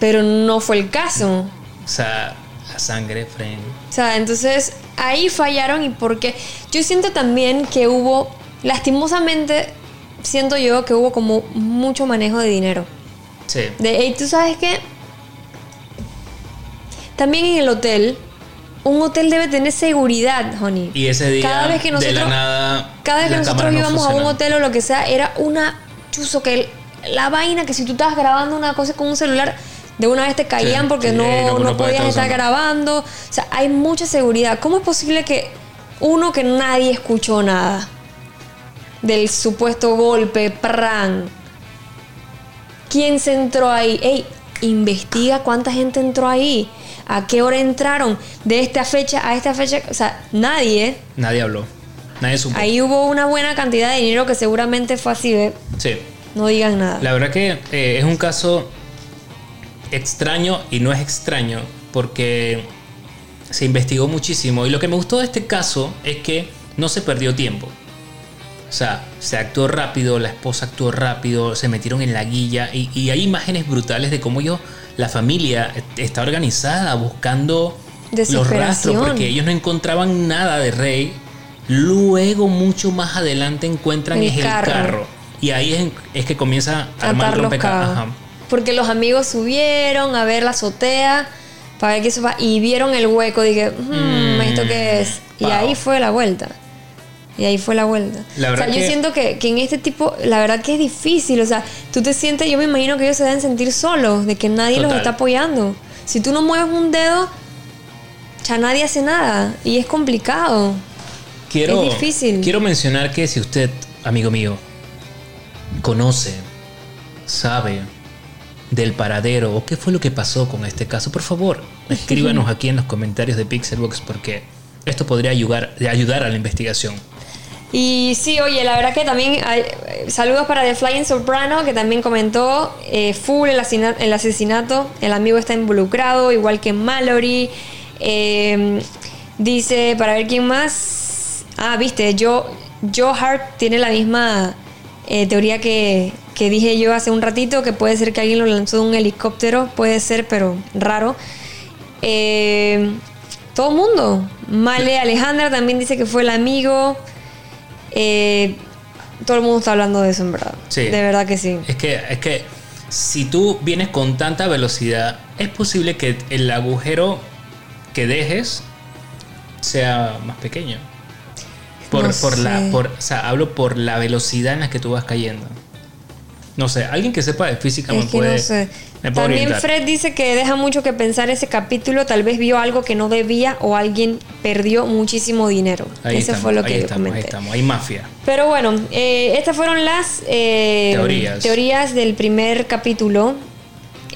Pero no fue el caso. O sea, la sangre, friend. O sea, entonces ahí fallaron y porque yo siento también que hubo lastimosamente siento yo que hubo como mucho manejo de dinero. Sí. De, hey, tú sabes que también en el hotel, un hotel debe tener seguridad, honey. Y ese día, cada vez que de nosotros, la nada, cada vez que nosotros no íbamos a un hotel o lo que sea, era una chuzo que la vaina que si tú estabas grabando una cosa con un celular, de una vez te caían Sí, porque sí, no, no- podías estar estar usando. grabando. O sea, hay mucha seguridad. ¿Cómo es posible que uno que nadie escuchó nada del supuesto golpe, pran? ¿Quién se entró ahí? Ey, investiga cuánta gente entró ahí. ¿A qué hora entraron? De esta fecha a esta fecha. O sea, nadie. Nadie habló. Nadie supo. Ahí hubo una buena cantidad de dinero que seguramente fue así, ¿ve? Sí. No digan nada. La verdad que eh, es un caso extraño y no es extraño porque se investigó muchísimo y lo que me gustó de este caso es que no se perdió tiempo. O sea, se actuó rápido, la esposa actuó rápido, se metieron en la guilla y, y hay imágenes brutales de cómo ellos, la familia está organizada buscando los rastros porque ellos no encontraban nada de Rey. Luego, mucho más adelante, encuentran El es el carro. Y ahí es, es que comienza a armar atar el los. Ajá. Porque los amigos subieron a ver la azotea para ver qué eso va y vieron el hueco. Dije, "Hmm, Mm, ¿esto qué es? Y ahí fue la vuelta. Y ahí fue la vuelta. La o sea, yo que- siento que, que en este tipo, la verdad que es difícil. O sea, tú te sientes, yo me imagino que ellos se deben sentir solos, de que nadie los está apoyando. Si tú no mueves un dedo, ya nadie hace nada. Y es complicado. Quiero, Es difícil. Quiero mencionar que si usted, amigo mío, conoce, sabe del paradero o qué fue lo que pasó con este caso, por favor, escríbanos aquí en los comentarios de Pixelbox porque esto podría ayudar, ayudar a la investigación. Y sí, oye, la verdad que también hay, eh, saludos para The Flying Soprano, que también comentó eh, full el, asesina- el asesinato, el amigo está involucrado, igual que Mallory. Eh, dice, para ver quién más. Ah, viste, Joe, Joe Hart tiene la misma eh, teoría que, que dije yo hace un ratito, que puede ser que alguien lo lanzó de un helicóptero, puede ser, pero raro. Eh, todo el mundo. Male Alejandra también dice que fue el amigo. Eh, todo el mundo está hablando de eso, en verdad. Sí. De verdad que sí. Es que, es que si tú vienes con tanta velocidad, es posible que el agujero que dejes sea más pequeño. Por, No por la, por, o sea, hablo por la velocidad en la que tú vas cayendo. No sé, alguien que sepa de física me Es que puede, no sé. me puede También orientar. Fred dice que deja mucho que pensar ese capítulo. Tal vez vio algo que no debía o alguien perdió muchísimo dinero. Ahí Ese estamos, fue lo ahí que yo estamos, ahí comenté. estamos, hay mafia. Pero bueno, eh, estas fueron las eh, Teorías. teorías del primer capítulo.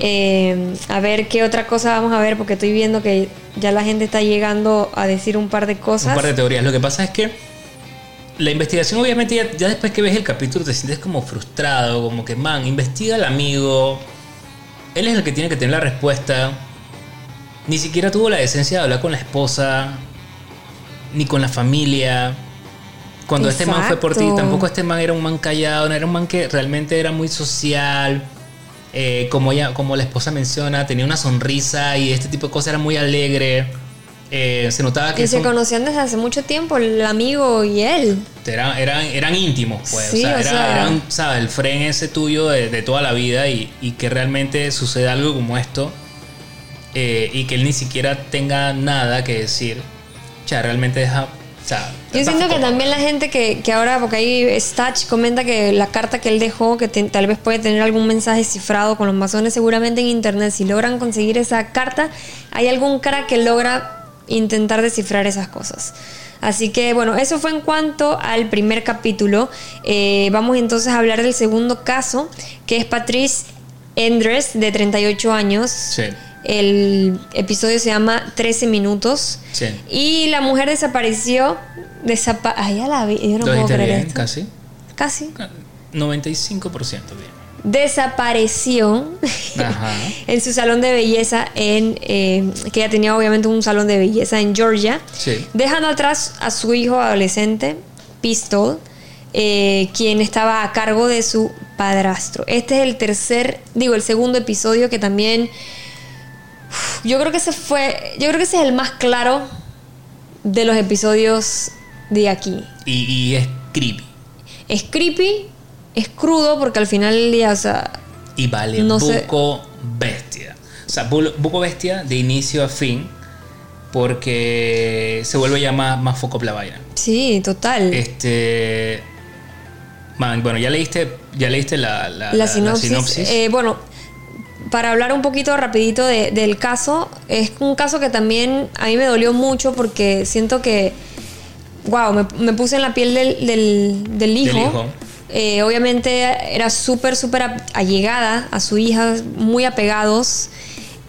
Eh, a ver qué otra cosa vamos a ver, porque estoy viendo que ya la gente está llegando a decir un par de cosas. Un par de teorías. Lo que pasa es que la investigación, obviamente, ya, ya después que ves el capítulo te sientes como frustrado, como que, man, investiga al amigo. Él es el que tiene que tener la respuesta. Ni siquiera tuvo la decencia de hablar con la esposa, ni con la familia. Cuando este man fue por ti, Exacto. tampoco este man era un man callado, no era un man que realmente era muy social. Eh, como, ella, como la esposa menciona, tenía una sonrisa y este tipo de cosas era muy alegre. Eh, se notaba que Y se son- conocían desde hace mucho tiempo, el amigo y él. eran, eran, eran íntimos, pues. Sí, o sea, o era- sea- eran, ¿sabes? El fren ese tuyo de, de toda la vida y, y que realmente suceda algo como esto eh, y que él ni siquiera tenga nada que decir. O sea, realmente deja. O sea, Yo siento que también la gente que, que ahora, porque ahí Stach comenta que la carta que él dejó, que te- tal vez puede tener algún mensaje cifrado con los masones, seguramente en internet, si logran conseguir esa carta, hay algún cara que logra intentar descifrar esas cosas. Así que bueno, eso fue en cuanto al primer capítulo. Eh, vamos entonces a hablar del segundo caso, que es Patrice Endres, de 38 años. Sí. El episodio se llama 13 minutos. Sí. Y la mujer desapareció. Desapa Ay, ya la vi. Yo no ¿Lo puedo creer bien? esto. Casi. Casi. 95% bien. Desapareció Ajá. en su salón de belleza en eh, que ella tenía obviamente un salón de belleza en Georgia, Sí. dejando atrás a su hijo adolescente Pistol, eh, quien estaba a cargo de su padrastro. Este es el tercer, digo, el segundo episodio que también uf, yo creo que ese fue, yo creo que ese es el más claro de los episodios de aquí. Y, y es creepy. Es creepy, es crudo, porque al final del día, o sea, Y vale, No sé. buco bestia. O sea, bu- buco bestia de inicio a fin. Porque se vuelve ya más, más foco la vaina. sí, total. Este. Man, bueno, ya leíste, ya leíste la, la, la sinopsis. sinopsis. eh, bueno, para hablar un poquito rapidito de- del caso, es un caso que también a mí me dolió mucho porque siento que, wow, me, me puse en la piel del, del, del hijo. hijo. Eh, obviamente era súper, súper allegada a su hija, muy apegados.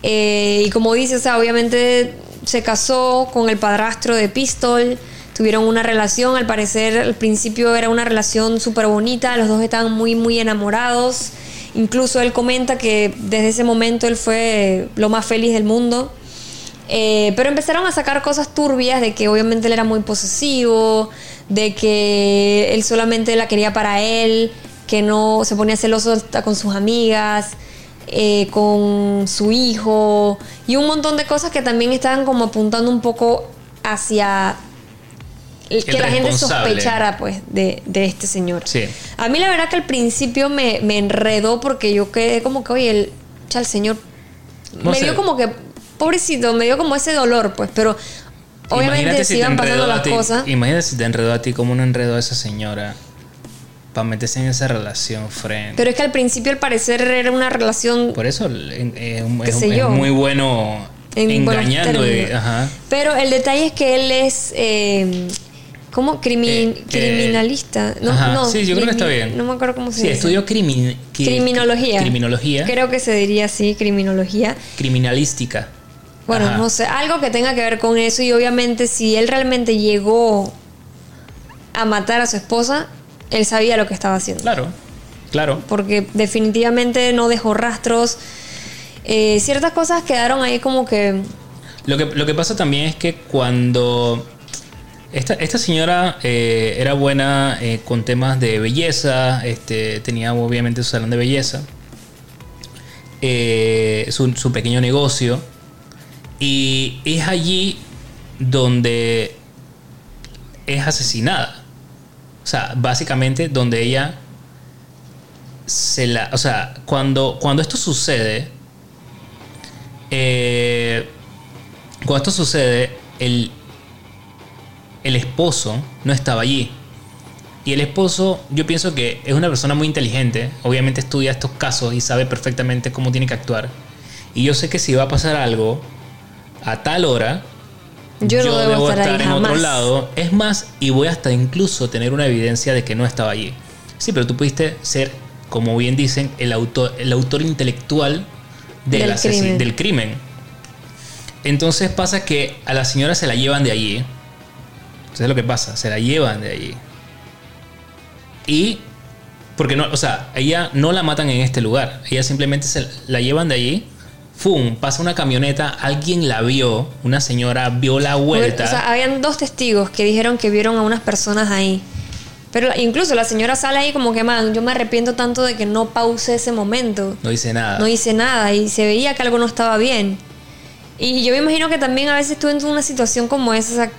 Eh, y como dice, obviamente se casó con el padrastro de Pistol, tuvieron una relación, al parecer al principio era una relación súper bonita, los dos estaban muy, muy enamorados. Incluso él comenta que desde ese momento él fue lo más feliz del mundo. Eh, pero empezaron a sacar cosas turbias de que obviamente él era muy posesivo, de que él solamente la quería para él, que no se ponía celoso hasta con sus amigas, eh, con su hijo y un montón de cosas que también estaban como apuntando un poco hacia el- que El la gente sospechara pues de, de este señor. Sí. A mí la verdad que al principio me, me enredó porque yo quedé como que, oye, el, el señor No me sé. dio como que, pobrecito, me dio como ese dolor, pues, pero obviamente si te iban pasando las ti- cosas. Imagínate si te enredó a ti como no enredó a esa señora para meterse en esa relación, friend. Pero es que al principio al parecer era una relación Por eso eh, es, es muy bueno en engañando. ajá. Pero el detalle es que él es eh, ¿cómo? Crimin- Eh, eh, criminalista. No, ajá. no, Sí, yo creo que está bien. No me acuerdo cómo se Sí, dice. estudió crimin- criminología. Criminología. Creo que se diría así, criminología. Criminalística. Bueno, Ajá. no sé, algo que tenga que ver con eso y obviamente si él realmente llegó a matar a su esposa, él sabía lo que estaba haciendo. Claro, claro. Porque definitivamente no dejó rastros. Eh, ciertas cosas quedaron ahí como que... Lo que, lo que pasa también es que cuando esta, esta señora eh, era buena eh, con temas de belleza, este, tenía obviamente su salón de belleza, eh, su, su pequeño negocio, y es allí donde es asesinada. O sea, básicamente donde ella se la... O sea, cuando, cuando esto sucede, eh, cuando esto sucede, el, el esposo no estaba allí. Y el esposo, yo pienso que es una persona muy inteligente. Obviamente estudia estos casos y sabe perfectamente cómo tiene que actuar. Y yo sé que si va a pasar algo a tal hora, Yo no debo estar ahí en otro lado. Es más, y voy hasta incluso tener una evidencia de que no estaba allí. Sí, pero tú pudiste ser, como bien dicen, el autor, el autor intelectual del, Del crimen. del crimen. Entonces pasa que a la señora se la llevan de allí. Entonces lo que pasa, se la llevan de allí. Y porque no, o sea, ella no la matan en este lugar, ella simplemente se la llevan de allí. ¡Fum! Pasa una camioneta, alguien la vio, una señora vio la vuelta. O sea, habían dos testigos que dijeron que vieron a unas personas ahí. Pero incluso la señora sale ahí como que, man, yo me arrepiento tanto de que no pause ese momento. no dice nada. No hice nada y se veía que algo no estaba bien. Y yo me imagino que también a veces tú en una situación como esa, o sea,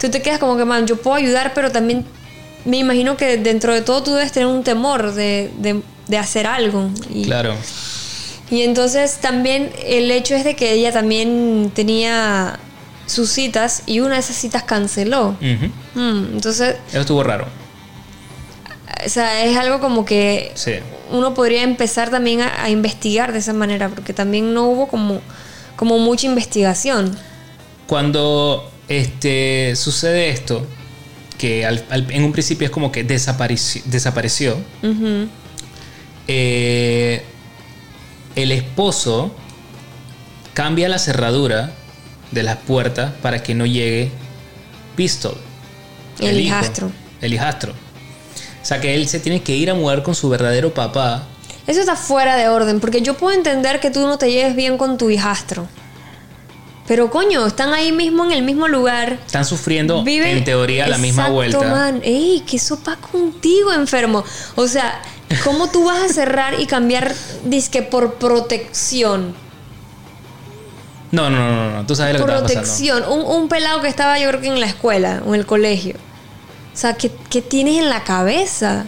tú te quedas como que, man, yo puedo ayudar, pero también me imagino que dentro de todo tú debes tener un temor de, de- de hacer algo. Y, Claro. Y entonces también el hecho es de que ella también tenía sus citas y una de esas citas canceló. Mm, entonces, Eso estuvo raro. o sea, es algo como que Sí. uno podría empezar también a, a investigar de esa manera, porque también no hubo como, como mucha investigación. Cuando este, sucede esto, que al- al- en un principio es como que desapareció, desapareció eh, el esposo cambia la cerradura de las puertas para que no llegue Pistol. El hijastro. el hijastro. O sea que él se tiene que ir a mudar con su verdadero papá. Eso está fuera de orden, porque yo puedo entender que tú no te lleves bien con tu hijastro. Pero coño, están ahí mismo en el mismo lugar. Están sufriendo Viven en teoría la misma vuelta. man. Ey, ¿qué sopa contigo, enfermo? O sea, ¿cómo tú vas a cerrar y cambiar disque por protección? No, no, no, no, no. Tú sabes lo que está pasando. Protección. Un, un pelado que estaba, yo creo que en la escuela o en el colegio. O sea, ¿qué, qué tienes en la cabeza?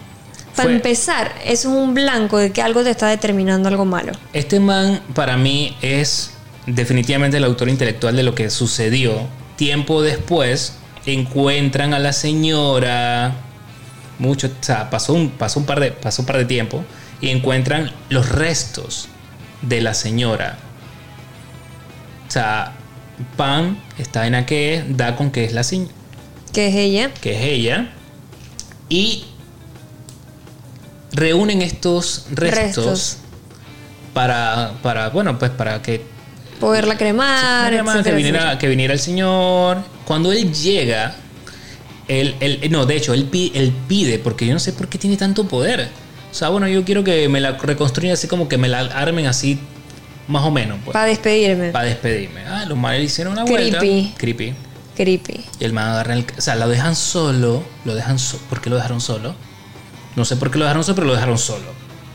Para Fue- empezar, eso es un blanco de que algo te está determinando algo malo. Este man para mí es definitivamente el autor intelectual de lo que sucedió. Tiempo después encuentran a la señora, mucho, o sea, pasó un, pasó un, par, de, pasó un par de tiempo y encuentran los restos de la señora. O sea, Pan está en que da con que es la señora Que es ella. que es ella, y reúnen estos restos, Restos. para, para, bueno, pues para que, Poderla cremar, que, etcétera, viniera, que viniera el señor. Cuando él llega, él, él- no, de hecho, él, pi- él pide, porque yo no sé por qué tiene tanto poder. O sea, bueno, yo quiero que me la reconstruyan así como que me la armen así, más o menos, pues, Para despedirme. para despedirme. Ah, los manes le hicieron una vuelta. Creepy. Creepy. Creepy. Y el man agarra el... O sea, lo dejan solo. Lo dejan solo. ¿Por qué lo dejaron solo? No sé por qué lo dejaron solo, pero lo dejaron solo.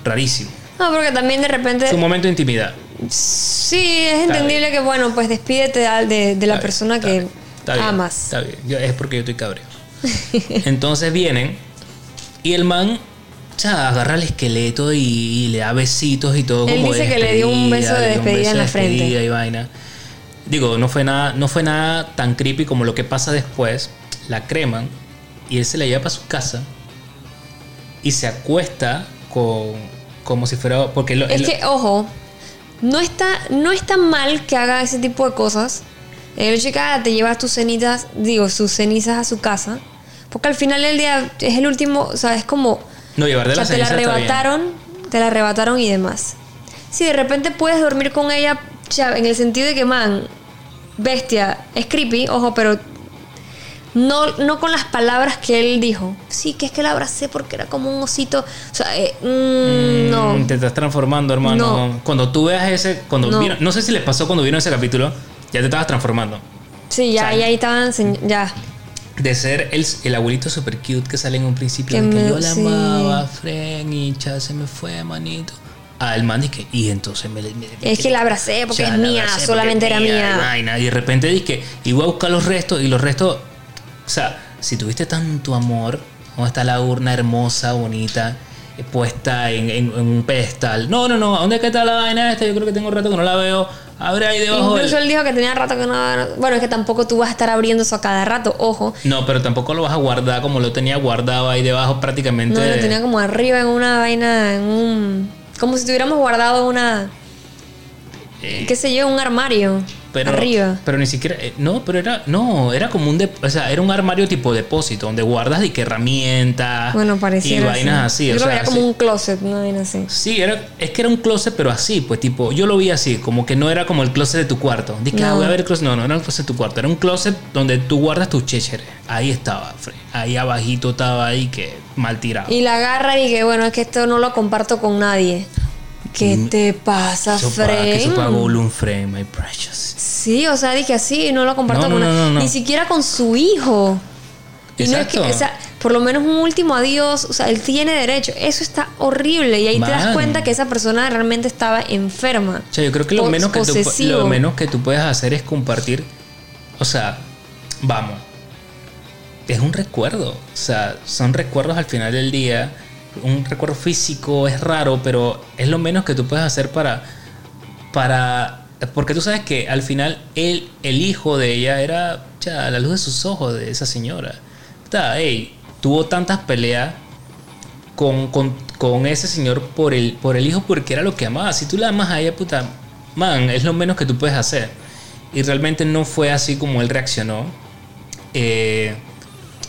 Rarísimo. No, porque también de repente. Es un momento de intimidad. Sí, es entendible que, bueno, pues despídete de, de- de la Está persona bien, que está bien, está bien, amas. Está bien. Yo- es porque yo estoy cabreo. Entonces vienen y el man o sea, agarra el esqueleto y, y le da besitos y todo. Él como dice que le dio un beso de despedida beso en la frente. despedida y vaina. Digo, no fue nada, no fue nada tan creepy como lo que pasa después. La creman y él se la lleva para su casa y se acuesta con como si fuera porque lo- Es él- que, ojo, no está, no está mal que haga ese tipo de cosas. El que ah, te llevas tus cenizas, digo, sus cenizas a su casa. Porque al final del día es el último, o sea, es como. no llevar de o sea, la te la arrebataron, te la arrebataron y demás. Si de repente puedes dormir con ella, ya, en el sentido de que, man, bestia, es creepy, ojo, pero no, no con las palabras que él dijo. Sí, que es que la abracé porque era como un osito. O sea, eh, mm, no. Mm, Te estás transformando, hermano. No. Cuando tú veas ese. Cuando No. vieron- no sé si les pasó cuando vieron ese capítulo, ya te estabas transformando. Sí, ya, O sea, ya ahí estaban, ya. De ser el, el abuelito super cute que sale en un principio, Que de que me- yo la sí. amaba, Fren, y ya se me fue, manito. Ah, el man que y entonces me, me- me- Es que la abracé porque es mía, solamente era mía. y vaina. Y de repente dije, y voy a buscar los restos, y los restos, o sea, si tuviste tanto amor, ¿dónde está la urna hermosa, bonita, eh, puesta en, en- en un pedestal? No, no, no, ¿dónde es que está la vaina esta? Yo creo que tengo un rato que no la veo. Abre ahí debajo Incluso del... él dijo que tenía rato que no. Bueno, es que tampoco tú vas a estar abriendo eso a cada rato, ojo. No, pero tampoco lo vas a guardar como lo tenía guardado ahí debajo prácticamente. No, lo tenía como arriba en una vaina, en un. Como si tuviéramos guardado una. Eh, qué sé yo, un armario. Pero, arriba. Pero ni siquiera. eh, no, pero era. No, era como un. dep- o sea, era un armario tipo depósito donde guardas de que herramientas. Bueno, parecía. Y vainas así. Yo o creo sea, que era como así. un closet, una vaina así. Sí, era, es que era un closet, pero así, pues tipo, yo lo vi así, como que no era como el closet de tu cuarto. Dije, No. ah, voy a ver el closet. No, no era el closet de tu cuarto, era un closet donde tú guardas tus chécheres. Ahí estaba, Fre. ahí abajito estaba ahí que mal tirado. Y la agarra y que, bueno, es que esto no lo comparto con nadie. ¿Qué Mm, te pasa, Eso pa- que pagó un frame, my precious. Sí, o sea, dije así, no lo comparto No, no, con no. Ni siquiera con su hijo. Y no es que, Exacto. o sea, por lo menos un último adiós, o sea, él tiene derecho. Eso está horrible y ahí te das cuenta que esa persona realmente estaba enferma. O sea, yo creo que lo menos que, tú, lo menos que tú puedes hacer es compartir. O sea, vamos. Es un recuerdo. O sea, son recuerdos al final del día. Un recuerdo físico es raro, pero es lo menos que tú puedes hacer para. para porque tú sabes que al final él, el hijo de ella era ya, la luz de sus ojos de esa señora. Está, ey, tuvo tantas peleas con, con, con ese señor por el, por el hijo porque era lo que amaba. Si tú la amas a ella, puta, man, es lo menos que tú puedes hacer. Y realmente no fue así como él reaccionó. Eh,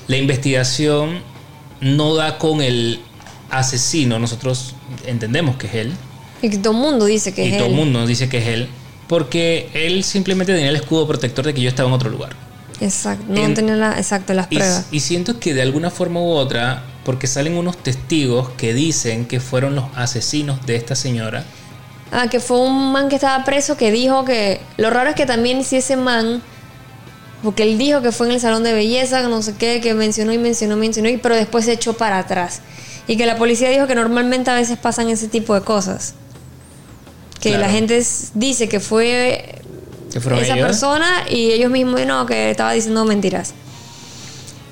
la investigación no da con el asesino. Nosotros entendemos que es él. Y que todo el mundo dice que y es todo el él. mundo dice que es él. Porque él simplemente tenía el escudo protector de que yo estaba en otro lugar. Exacto, no En- tenía la, exacto, las Y, pruebas. y siento que de alguna forma u otra, porque salen unos testigos que dicen que fueron los asesinos de esta señora. Ah, que fue un man que estaba preso que dijo que. Lo raro es que también si ese man. Porque él dijo que fue en el salón de belleza, que no sé qué, que mencionó y mencionó, mencionó, y pero después se echó para atrás. Y que la policía dijo que normalmente a veces pasan ese tipo de cosas. Que Claro. la gente dice que fue esa ellos. persona y ellos mismos no, que estaba diciendo mentiras.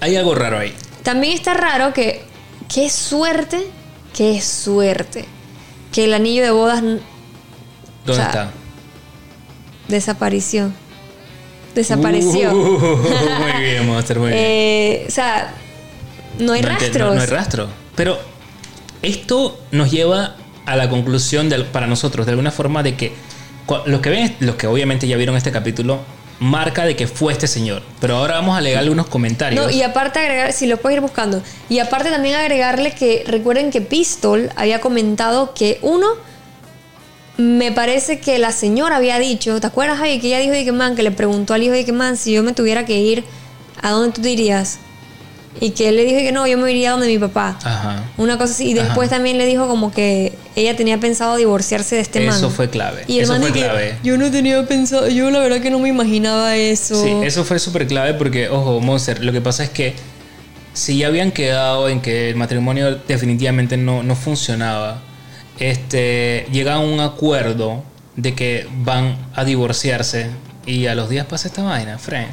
Hay algo raro ahí. también está raro que, qué suerte, qué suerte, que el anillo de bodas ¿Dónde sea, está? desapareció. Desapareció. Uh, muy bien, Monster, muy bien. Eh, o sea, no hay No rastros. No, no hay rastro. Pero esto nos lleva a la conclusión de- para nosotros, de alguna forma, de que los que ven, los que obviamente ya vieron este capítulo, marca de que fue este señor. Pero ahora vamos a leerle unos comentarios. No, y aparte agregar, si lo puedes ir buscando, y aparte también agregarle que recuerden que Pistol había comentado que uno, me parece que la señora había dicho, ¿te acuerdas, Javi? Que ella dijo de que man, que le preguntó al hijo de que man, si yo me tuviera que ir, ¿a dónde tú te irías? Y que él le dijo que no, yo me iría donde mi papá. Ajá. Una cosa así. Y después Ajá. también le dijo como que ella tenía pensado divorciarse de este man. Eso fue clave. Y el Eso man fue que, clave. yo no tenía pensado, yo la verdad que no me imaginaba eso. Sí, eso fue súper clave porque, ojo, Monster, lo que pasa es que si ya habían quedado en que el matrimonio definitivamente no, no funcionaba, este, llega a un acuerdo de que van a divorciarse y a los días pasa esta vaina, Fren.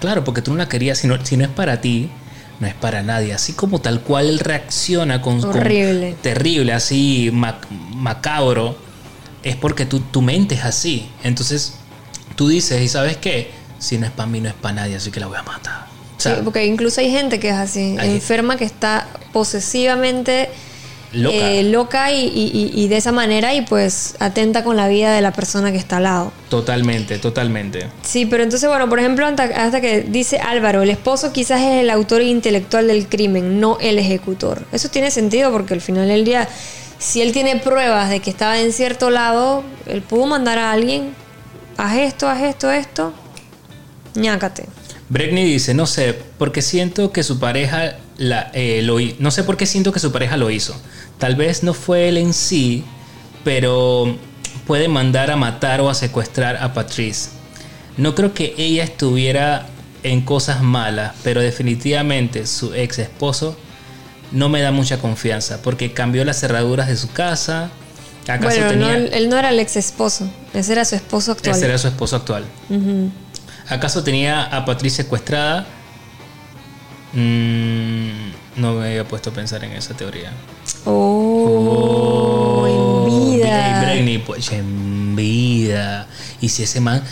Claro, porque tú no la querías, si no, si no es para ti, no es para nadie. Así como tal cual él reacciona con... con- Horrible. terrible, así mac- macabro, es porque tu, tu mente es así. Entonces tú dices, ¿y sabes qué? Si no es para mí, no es para nadie, así que la voy a matar. O sea, Sí, porque incluso hay gente que es así, enferma que está posesivamente loca. eh, loca y, y- y- y de esa manera y pues atenta con la vida de la persona que está al lado. Totalmente, totalmente. Sí, pero entonces, bueno, por ejemplo, hasta, hasta que dice Álvaro, el esposo quizás es el autor intelectual del crimen, no el ejecutor. Eso tiene sentido porque al final del día, si él tiene pruebas de que estaba en cierto lado, él pudo mandar a alguien, haz esto, haz esto, esto, ñácate. Bregni dice, no sé, porque siento que su pareja la, eh, lo no sé por qué siento que su pareja lo hizo. Tal vez no fue él en sí, pero puede mandar a matar o a secuestrar a Patrice. No creo que ella estuviera en cosas malas, pero definitivamente su ex esposo no me da mucha confianza porque cambió las cerraduras de su casa. ¿Acaso Bueno, no, tenía él, él no era el ex esposo, ese era su esposo actual. ese era su esposo actual? ¿Acaso tenía a Patricia secuestrada? Mm, no me había puesto a pensar en esa teoría. Oh, en vida. Y Britney, pues en vida. Y si ese man.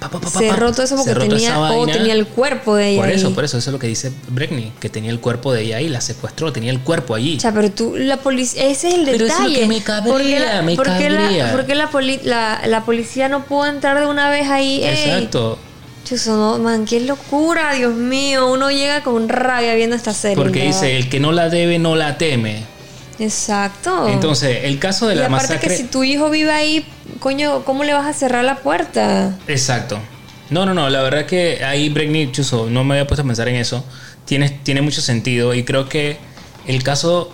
pa, pa, pa, pa, todo eso porque tenía, esa o vaina. tenía el cuerpo de ella. Por eso, por eso, eso es lo que dice Britney, que tenía el cuerpo de ella ahí, la secuestró, tenía el cuerpo allí. O sea, pero tú, la policía, ese es el Pero detalle. eso es lo que me cabrea, ¿Por qué la, me por qué la- por qué la, poli- la, la policía no pudo entrar de una vez ahí? Exacto. chuzo, no, man, qué locura, Dios mío. Uno llega con rabia viendo esta serie. Porque dice, el que no la debe, no la teme. Exacto. Entonces, el caso de y la aparte masacre... que si tu hijo vive ahí, coño, ¿cómo le vas a cerrar la puerta? Exacto. No, no, no, la verdad que ahí Britney Chuso, no me había puesto a pensar en eso. Tiene, tiene mucho sentido y creo que el caso,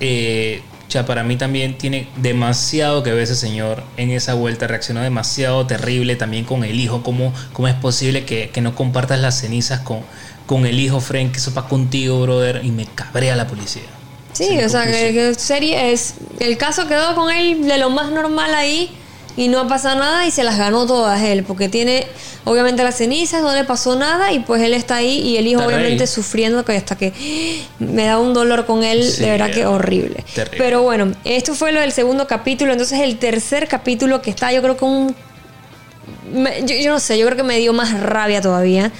eh, ya para mí también tiene demasiado que ver ese señor en esa vuelta. Reaccionó demasiado terrible también con el hijo. ¿Cómo, cómo es posible que, que no compartas las cenizas con, con el hijo, Frank? Que eso va contigo, brother. Y me cabrea la policía. Sí, o sea, que, que serie es. El caso quedó con él de lo más normal ahí y no ha pasado nada y se las ganó todas él, porque tiene obviamente las cenizas, no le pasó nada y pues él está ahí y el hijo Está obviamente sufriendo que hasta que me da un dolor con él, Sí, de verdad que horrible. terrible. Pero bueno, esto fue lo del segundo capítulo, entonces el tercer capítulo que está yo creo que un yo no sé, yo creo que me dio más rabia todavía.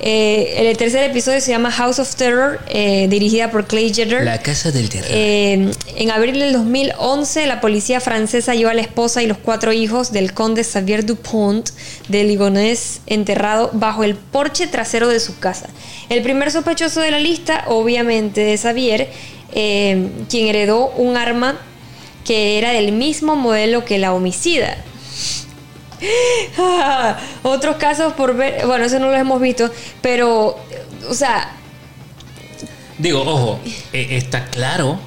Eh, el tercer episodio se llama House of Terror, eh, dirigida por Clay Jeter. La casa del terror. Eh, en abril del 2011, la policía francesa llevó a la esposa y los cuatro hijos del conde Xavier Dupont de Ligonés enterrado bajo el porche trasero de su casa. El primer sospechoso de la lista, obviamente, es Xavier, quien heredó un arma que era del mismo modelo que la homicida. Otros casos por ver, bueno, eso no lo hemos visto, pero, o sea, Digo, ojo, eh, está claro,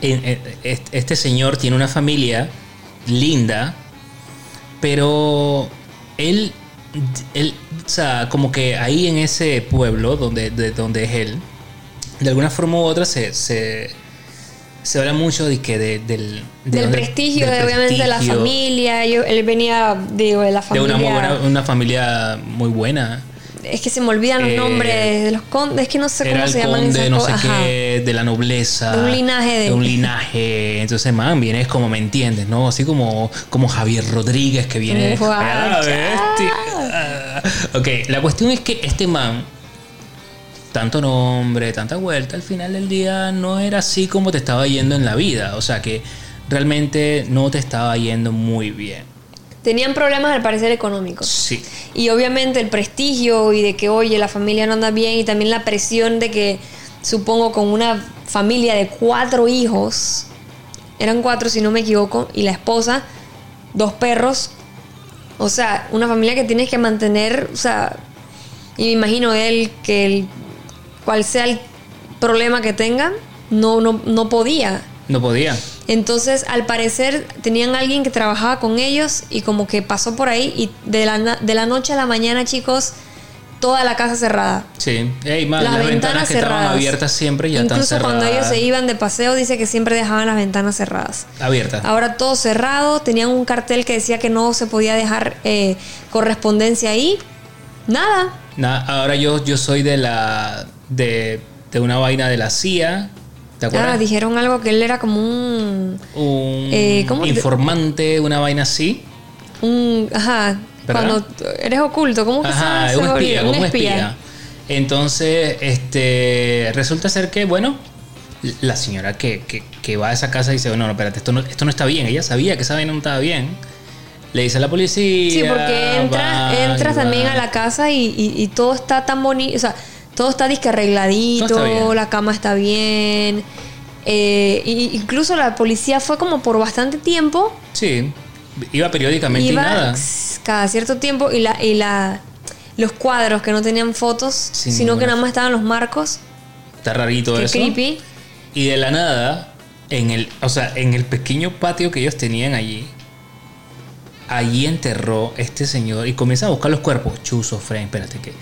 en- est- este señor tiene una familia linda, pero él, él, o sea, como que ahí en ese pueblo donde, de donde es él, de alguna forma u otra se, se habla mucho de que de, del, de del prestigio, del de, obviamente de la familia. Yo, él venía, digo, de la de familia. una, muy buena, una familia muy buena. es que se me olvidan los Eh, nombres de los condes, es que no sé cómo se llaman conde, esas no sé qué, de la nobleza. De un linaje de- un linaje. Entonces, man, vienes como, ¿me entiendes? ¿No? Así como, como Javier Rodríguez que viene. Guau, a la bestia. Ok, la cuestión es que este man, tanto nombre, tanta vuelta, al final del día no era así como te estaba yendo en la vida. O sea que realmente no te estaba yendo muy bien. Tenían problemas al parecer económicos. Sí. Y obviamente el prestigio y de que, oye, la familia no anda bien y también la presión de que, supongo, con una familia de cuatro hijos, eran cuatro si no me equivoco, y la esposa, dos perros, o sea, una familia que tienes que mantener, o sea, y me imagino él que el, cual sea el problema que tenga, no, no, no podía. No podía. Entonces, al parecer, tenían alguien que trabajaba con ellos y como que pasó por ahí y de la, de la noche a la mañana, chicos, toda la casa cerrada. Sí. Ey, man, las, las, ventanas, ventanas, que estaban cerradas. abiertas siempre ya Incluso están cerradas. cuando ellos se iban de paseo, dice que siempre dejaban las ventanas cerradas. Abiertas. Ahora todo cerrado, tenían un cartel que decía que no se podía dejar eh, correspondencia ahí. Nada. Na- ahora yo, yo soy de la. De, de una vaina de la CIA. ¿Te acuerdas? Ah, dijeron algo que él era como un. un Eh, ¿cómo te- informante, una vaina así. un ajá. ¿Verdad? Cuando eres oculto, ¿cómo que? Ajá, Se un espía, como un espía. Entonces, este, resulta ser que, bueno, la señora que, que, que va a esa casa dice, bueno, no, espérate, esto no, esto no está bien. Ella sabía que esa vaina no estaba bien. Le dice a la policía. Sí, porque entra, va, entras y también va. a la casa y, y- y todo está tan bonito, o sea, todo está disque arregladito, está la cama está bien. eh, incluso la policía fue como por bastante tiempo, Sí, iba periódicamente iba y nada. cada cierto tiempo y la y la los cuadros que no tenían fotos, Sin sino que nada más estaban los marcos, Está rarito que eso. creepy. Y de la nada, en el, o sea, en el pequeño patio que ellos tenían allí, allí enterró este señor y comienza a buscar los cuerpos. Chuzo, Frank, espérate que.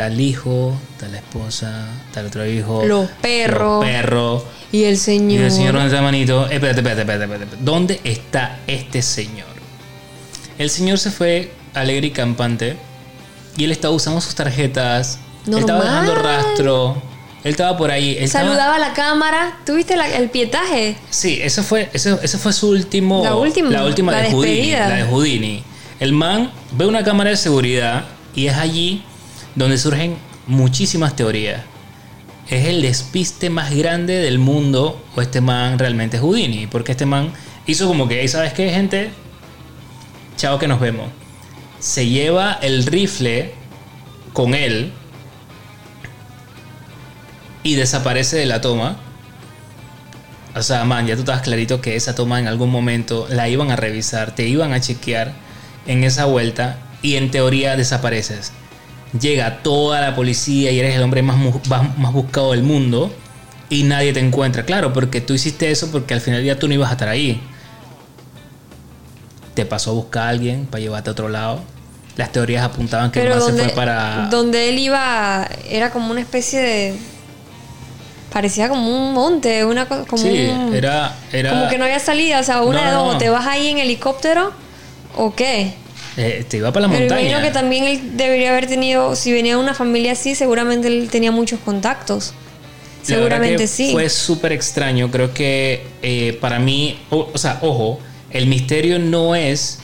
Está el hijo, está la esposa, está el otro hijo. Los perros. Los perros. Y el Y señor. el señor, ¿dónde está manito? Espérate, espérate, espérate, espérate. ¿Dónde está este señor? El señor se fue alegre y campante. Y él estaba usando sus tarjetas. Él estaba Normal. dejando rastro. Él estaba por ahí. Él estaba- Saludaba a la cámara. ¿Tuviste la- el pietaje? Sí, eso fue, eso, eso fue su último. La última, La última la de Houdini. despedida. La de Houdini. El man ve una cámara de seguridad y es allí donde surgen muchísimas teorías. Es el despiste más grande del mundo o este man realmente es Houdini. Porque este man hizo como que, "Ey, ¿sabes qué, gente? Chao que nos vemos. Se lleva el rifle con él y desaparece de la toma. O sea, man, ya tú estabas clarito que esa toma en algún momento la iban a revisar, te iban a chequear en esa vuelta y en teoría desapareces. Llega toda la policía y eres el hombre más, más, buscado del mundo y nadie te encuentra. Claro, porque tú hiciste eso porque al final del día tú no ibas a estar ahí. Te pasó a buscar a alguien para llevarte a otro lado. Las teorías apuntaban que el Pero se fue para... donde él iba era como una especie de parecía como un monte, una cosa como sí, un- era, era... como que no había salida, o sea, una No, de dos, no. te vas ahí en helicóptero o qué. Eh, te iba para la Pero montaña. imagino que también él debería haber tenido, si venía de una familia así, seguramente él tenía muchos contactos. La Seguramente que sí. Fue súper extraño. Creo que eh, para mí, o, o sea, ojo, el misterio no es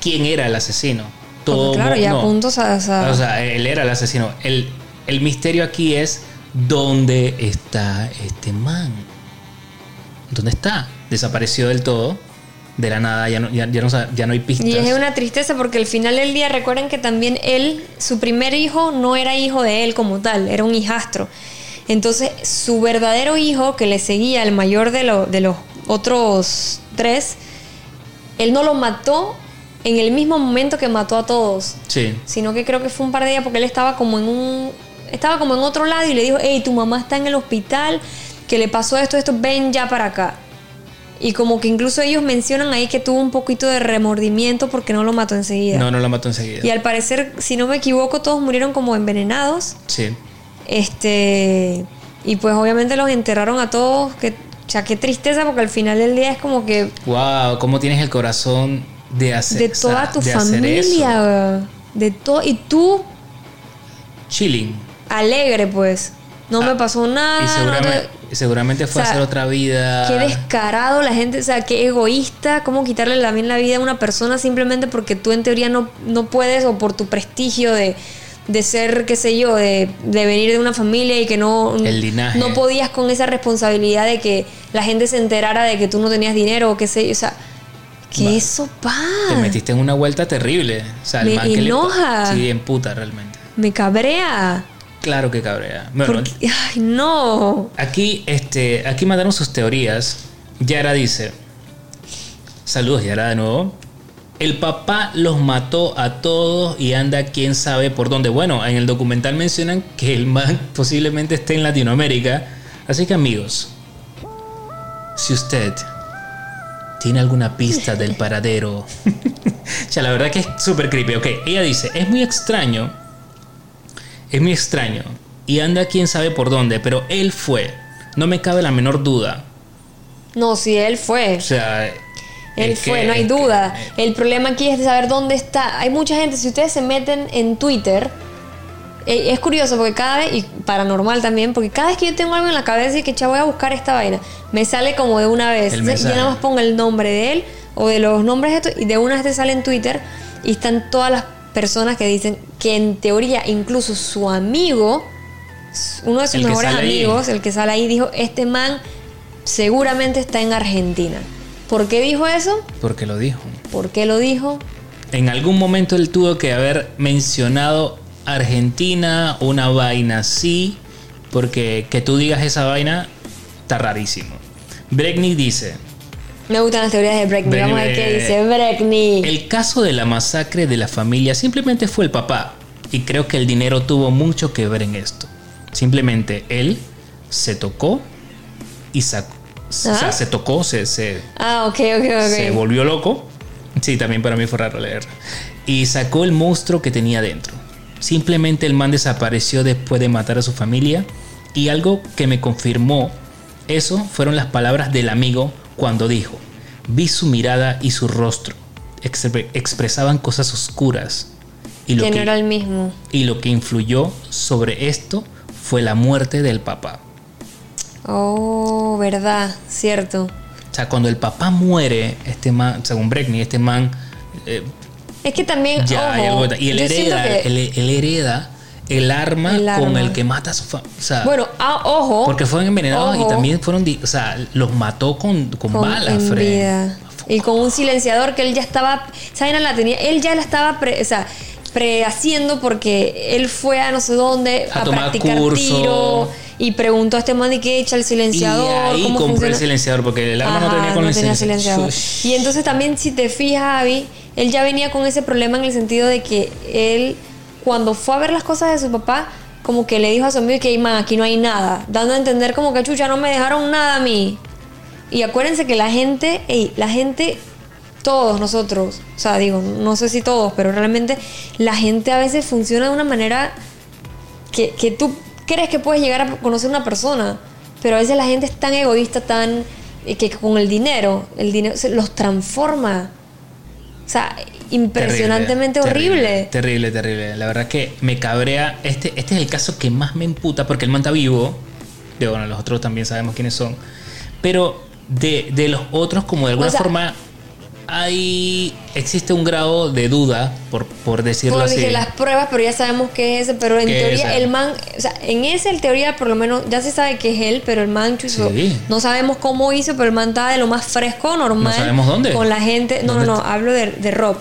quién era el asesino. Todo Porque claro, ya no. puntos a, a- O sea, él era el asesino. El, el misterio aquí es dónde está este man. ¿Dónde está? Desapareció del todo. De la nada, ya no, ya, ya no, ya no hay pistas. Y es una tristeza porque al final del día recuerden que también él, su primer hijo no era hijo de él como tal, era un hijastro. Entonces su verdadero hijo que le seguía, el mayor de, lo- de los otros tres, él no lo mató en el mismo momento que mató a todos, Sí. sino que creo que fue un par de días porque él estaba como en un estaba como en otro lado y le dijo, hey, tu mamá está en el hospital, que le pasó esto, esto, ven ya para acá. Y como que incluso ellos mencionan ahí que tuvo un poquito de remordimiento porque no lo mató enseguida. No, no lo mató enseguida. Y al parecer, si no me equivoco, todos murieron como envenenados. Sí. Este. Y pues obviamente los enterraron a todos. Que, o sea, qué tristeza, porque al final del día es como que Wow, ¿cómo tienes el corazón de hacer de o sea, toda tu de familia, de todo. Y tú chilling. Alegre, pues. No me pasó nada. Ah, Y no seguramente, te- seguramente fue o sea, a hacer otra vida. Qué descarado la gente, o sea, qué egoísta, cómo quitarle también la vida a una persona simplemente porque tú en teoría no, no puedes o por tu prestigio de, de ser, qué sé yo, de, de venir de una familia y que no, El linaje. no podías con esa responsabilidad de que la gente se enterara de que tú no tenías dinero o qué sé yo, o sea, que eso pa. Te metiste en una vuelta terrible. O sea, el Me man que le- enoja. sí, en puta realmente. Me cabrea. Claro que cabrea. Bueno, ay, no. Aquí, este, aquí mandaron sus teorías. Yara dice: Saludos, Yara, de nuevo. El papá los mató a todos y anda quién sabe por dónde. Bueno, en el documental mencionan que el man posiblemente esté en Latinoamérica. Así que, amigos, si usted tiene alguna pista del paradero. ya, la verdad que es súper creepy. Ok, ella dice: Es muy extraño es muy extraño y anda quién sabe por dónde, pero él fue. No me cabe la menor duda. No, si él fue. O sea, Él es fue, que- no hay que- duda. El problema aquí es de saber dónde está. Hay mucha gente, si ustedes se meten en Twitter, eh, es curioso porque cada vez, y paranormal también, porque cada vez que yo tengo algo en la cabeza y que ya voy a buscar esta vaina, me sale como de una vez. El Yo mensaje. nada más pongo el nombre de él o de los nombres de esto y de una vez te sale en Twitter y están todas las personas que dicen que en teoría incluso su amigo, uno de sus El mejores ahí. amigos, el que sale ahí, dijo, este man seguramente está en Argentina. ¿Por qué dijo eso? Porque lo dijo. ¿Por qué lo dijo? En algún momento él tuvo que haber mencionado Argentina, una vaina así, porque que tú digas esa vaina está rarísimo. Bregni dice, Me gustan las teorías de Breckney. Vamos a ver qué dice Breckney. el caso de la masacre de la familia simplemente fue el papá, y creo que el dinero tuvo mucho que ver en esto. Simplemente él se tocó y sacó. O sea, ¿Ah? se tocó, se, se, Ah, ok, ok, ok. se volvió loco. Sí, también para mí fue raro leer. Y sacó el monstruo que tenía dentro. Simplemente el man desapareció después de matar a su familia. Y algo que me confirmó eso fueron las palabras del amigo cuando dijo, vi su mirada y su rostro. Expre- expresaban cosas oscuras. Y lo, que no era el mismo. y lo que influyó sobre esto fue la muerte del papá. Oh, verdad, cierto. O sea, cuando el papá muere, este man, según Breckney, este man eh, Es que también. Ya, ojo, y él hereda, que- él, él hereda el arma, El con el que mata a su familia. O sea, Bueno, ah, ojo. porque fueron envenenados y también fueron, o sea, los mató con, con, con balas, Fred. vida. Y con un silenciador que él ya estaba. Esa vaina la tenía. Él ya la estaba. Pre, o sea, prehaciendo porque él fue a no sé dónde A a, practicar curso. tiro y preguntó a este man y qué echa el Y silenciador. ahí cómo compré el funciona. silenciador porque el arma no tenía con el tenía silenciador. silenciador. Y entonces también si te fijas, Abby, él ya venía con ese problema en el sentido de que él, cuando fue a ver las cosas de su papá, como que le dijo a su amigo que, "Ey, man, aquí no hay nada, dando a entender como que, chucha, no me dejaron nada a mí. Y acuérdense que la gente, ey, la gente, todos nosotros, o sea, digo, no sé si todos, pero realmente la gente a veces funciona de una manera que, que tú crees que puedes llegar a conocer una persona, pero a veces la gente es tan egoísta, tan eh, que con el dinero, el dinero los transforma. O sea, impresionantemente horrible. Terrible, terrible. La verdad que me cabrea. Este, este es el caso que más me emputa porque el man está vivo. De bueno, los otros también sabemos quiénes son. Pero de, de los otros, como de alguna O sea- forma, hay. Existe un grado de duda, por, por decirlo Como así. dije, las pruebas, pero ya sabemos que es ese, pero en teoría el man, o sea, en ese en teoría por lo menos ya se sabe que es él, pero el man chuzo, Sí. no sabemos cómo hizo, pero el man estaba de lo más fresco, normal. No sabemos dónde. Con la gente, no, no, ¿Dónde no, hablo de, de Rob.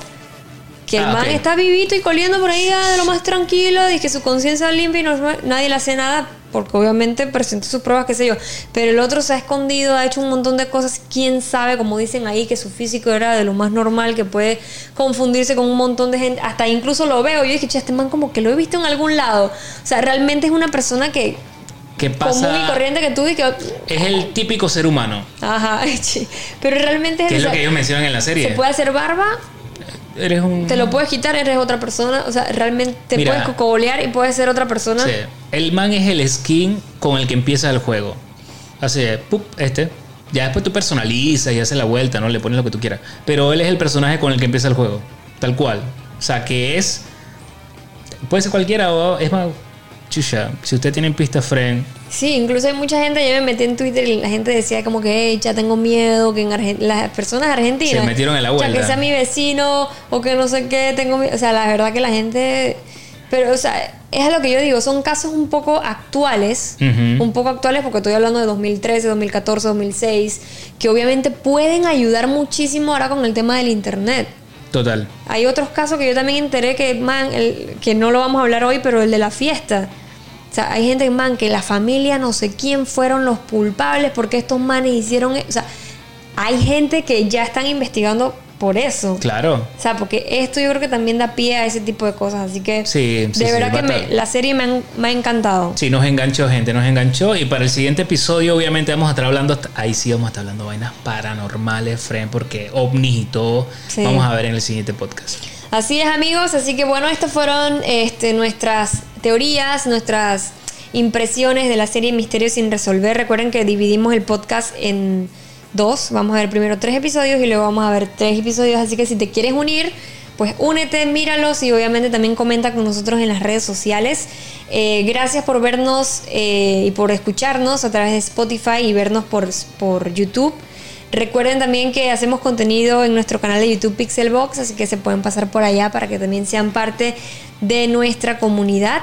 Que el Ah, man está vivito y coliendo por ahí ah, de lo más tranquilo, y que su conciencia limpia y no, nadie le hace nada, porque obviamente presentó sus pruebas, qué sé yo. Pero el otro se ha escondido, ha hecho un montón de cosas, quién sabe, como dicen ahí, que su físico era de lo más normal, que puede confundirse con un montón de gente. Hasta incluso lo veo, yo dije, che, este man como que lo he visto en algún lado. O sea, realmente es una persona que ¿Qué común y pasa? corriente que tú y que... Es el típico ser humano. Ajá, pero realmente es, Que es lo que ellos mencionan en la se serie. puede hacer barba, Eres un. te lo puedes quitar, eres otra persona. O sea, realmente te Mira. puedes cocobolear y puedes ser otra persona. Sí. El man es el skin con el que empieza el juego. Así, pup, este. Ya después tú personalizas y haces la vuelta, ¿no? Le pones lo que tú quieras. Pero él es el personaje con el que empieza el juego. Tal cual. O sea, que es. Puede ser cualquiera o es más. chucha, si usted tiene pista friend, Sí, incluso hay mucha gente, yo me metí en Twitter y la gente decía como que, hey, ya tengo miedo, que en Argen- las personas argentinas... Se metieron en la "Cha, vuelta". que sea mi vecino o que no sé qué, tengo miedo. O sea, la verdad que la gente... Pero, o sea, es a lo que yo digo, son casos un poco actuales, un poco actuales porque estoy hablando de 2013, 2014, 2006, que obviamente pueden ayudar muchísimo ahora con el tema del Internet. total. Hay otros casos que yo también enteré que, man, el- que no lo vamos a hablar hoy, pero el de la fiesta. O sea, hay gente, man, que la familia, no sé quién fueron los culpables porque estos manes hicieron... e- O sea, hay gente que ya están investigando por eso. Claro. O sea, porque esto yo creo que también da pie a ese tipo de cosas. Así que, Sí, sí, de sí, verdad que me- la serie me, han- me ha encantado. Sí, nos enganchó, gente, nos enganchó. Y para el siguiente episodio, obviamente, vamos a estar hablando. Ahí sí vamos a estar hablando vainas paranormales, friend, porque ovnis y todo. Sí. Vamos a ver en el siguiente podcast. Así es, amigos. Así que bueno, estas fueron este, nuestras teorías, nuestras impresiones de la serie Misterios sin resolver. Recuerden que dividimos el podcast en dos. Vamos a ver primero tres episodios y luego vamos a ver tres episodios. Así que si te quieres unir, pues únete, míralos y obviamente también comenta con nosotros en las redes sociales. Eh, gracias por vernos eh, y por escucharnos a través de Spotify y vernos por, por YouTube. Recuerden también que hacemos contenido en nuestro canal de YouTube Pixelbox, así que se pueden pasar por allá para que también sean parte de nuestra comunidad.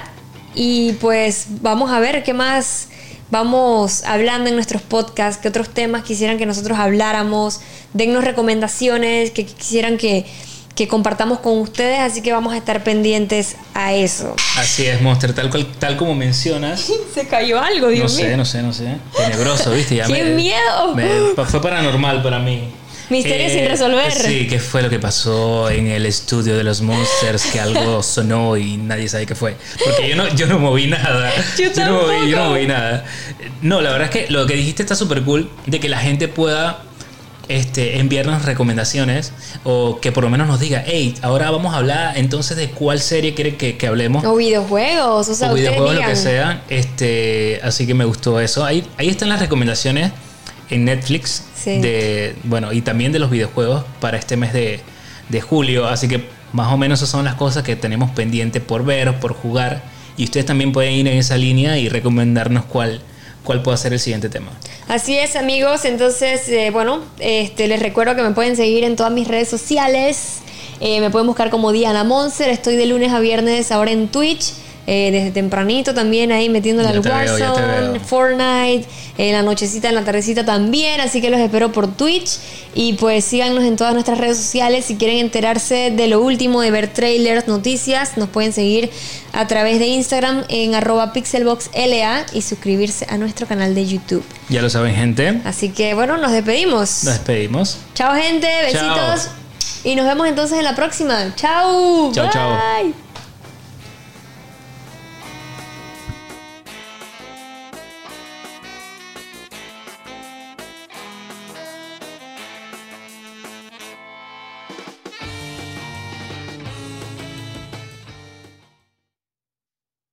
Y pues vamos a ver qué más vamos hablando en nuestros podcasts, qué otros temas quisieran que nosotros habláramos, dennos recomendaciones que quisieran que, que compartamos con ustedes, así que vamos a estar pendientes a eso. Así es, Monster, tal, cual, tal como mencionas. Se cayó algo, No Dios sé, mío. no sé, no sé. Tenebroso, ¿viste? Ya ¡Qué me- miedo! me- fue paranormal para mí. Eh, Misterio sin resolver. Sí, ¿qué fue lo que pasó en el estudio de los Monsters? Que algo sonó y nadie sabe qué fue. Porque yo no, yo no moví nada. Yo no moví, yo no moví nada. No, la verdad es que lo que dijiste está súper cool de que la gente pueda este, enviarnos recomendaciones o que por lo menos nos diga, hey, ahora vamos a hablar entonces de cuál serie quieren que, que hablemos O videojuegos, o sea, o videojuegos, lo que sea. Este, así que me gustó eso. Ahí, ahí están las recomendaciones en Netflix Sí. de, bueno, y también de los videojuegos para este mes de, de julio. Así que más o menos esas son las cosas que tenemos pendiente por ver, por jugar. Y ustedes también pueden ir en esa línea y recomendarnos cuál, cuál puede ser el siguiente tema. Así es, amigos. Entonces, eh, bueno, este, les recuerdo que me pueden seguir en todas mis redes sociales. Eh, me pueden buscar como Diana Monster. Estoy de lunes a viernes ahora en Twitch. Eh, desde tempranito también ahí metiéndole al Warzone. Fortnite, en la nochecita, en la tardecita también. Así que los espero por Twitch. Y pues síganos en todas nuestras redes sociales. Si quieren enterarse de lo último, de ver trailers, noticias, nos pueden seguir a través de Instagram en arroba pixelboxla y suscribirse a nuestro canal de YouTube. Ya lo saben, gente. Así que bueno, nos despedimos. Nos despedimos. Chao gente, besitos. Chao. Y nos vemos entonces en la próxima. Chao. Chao, chao. Bye.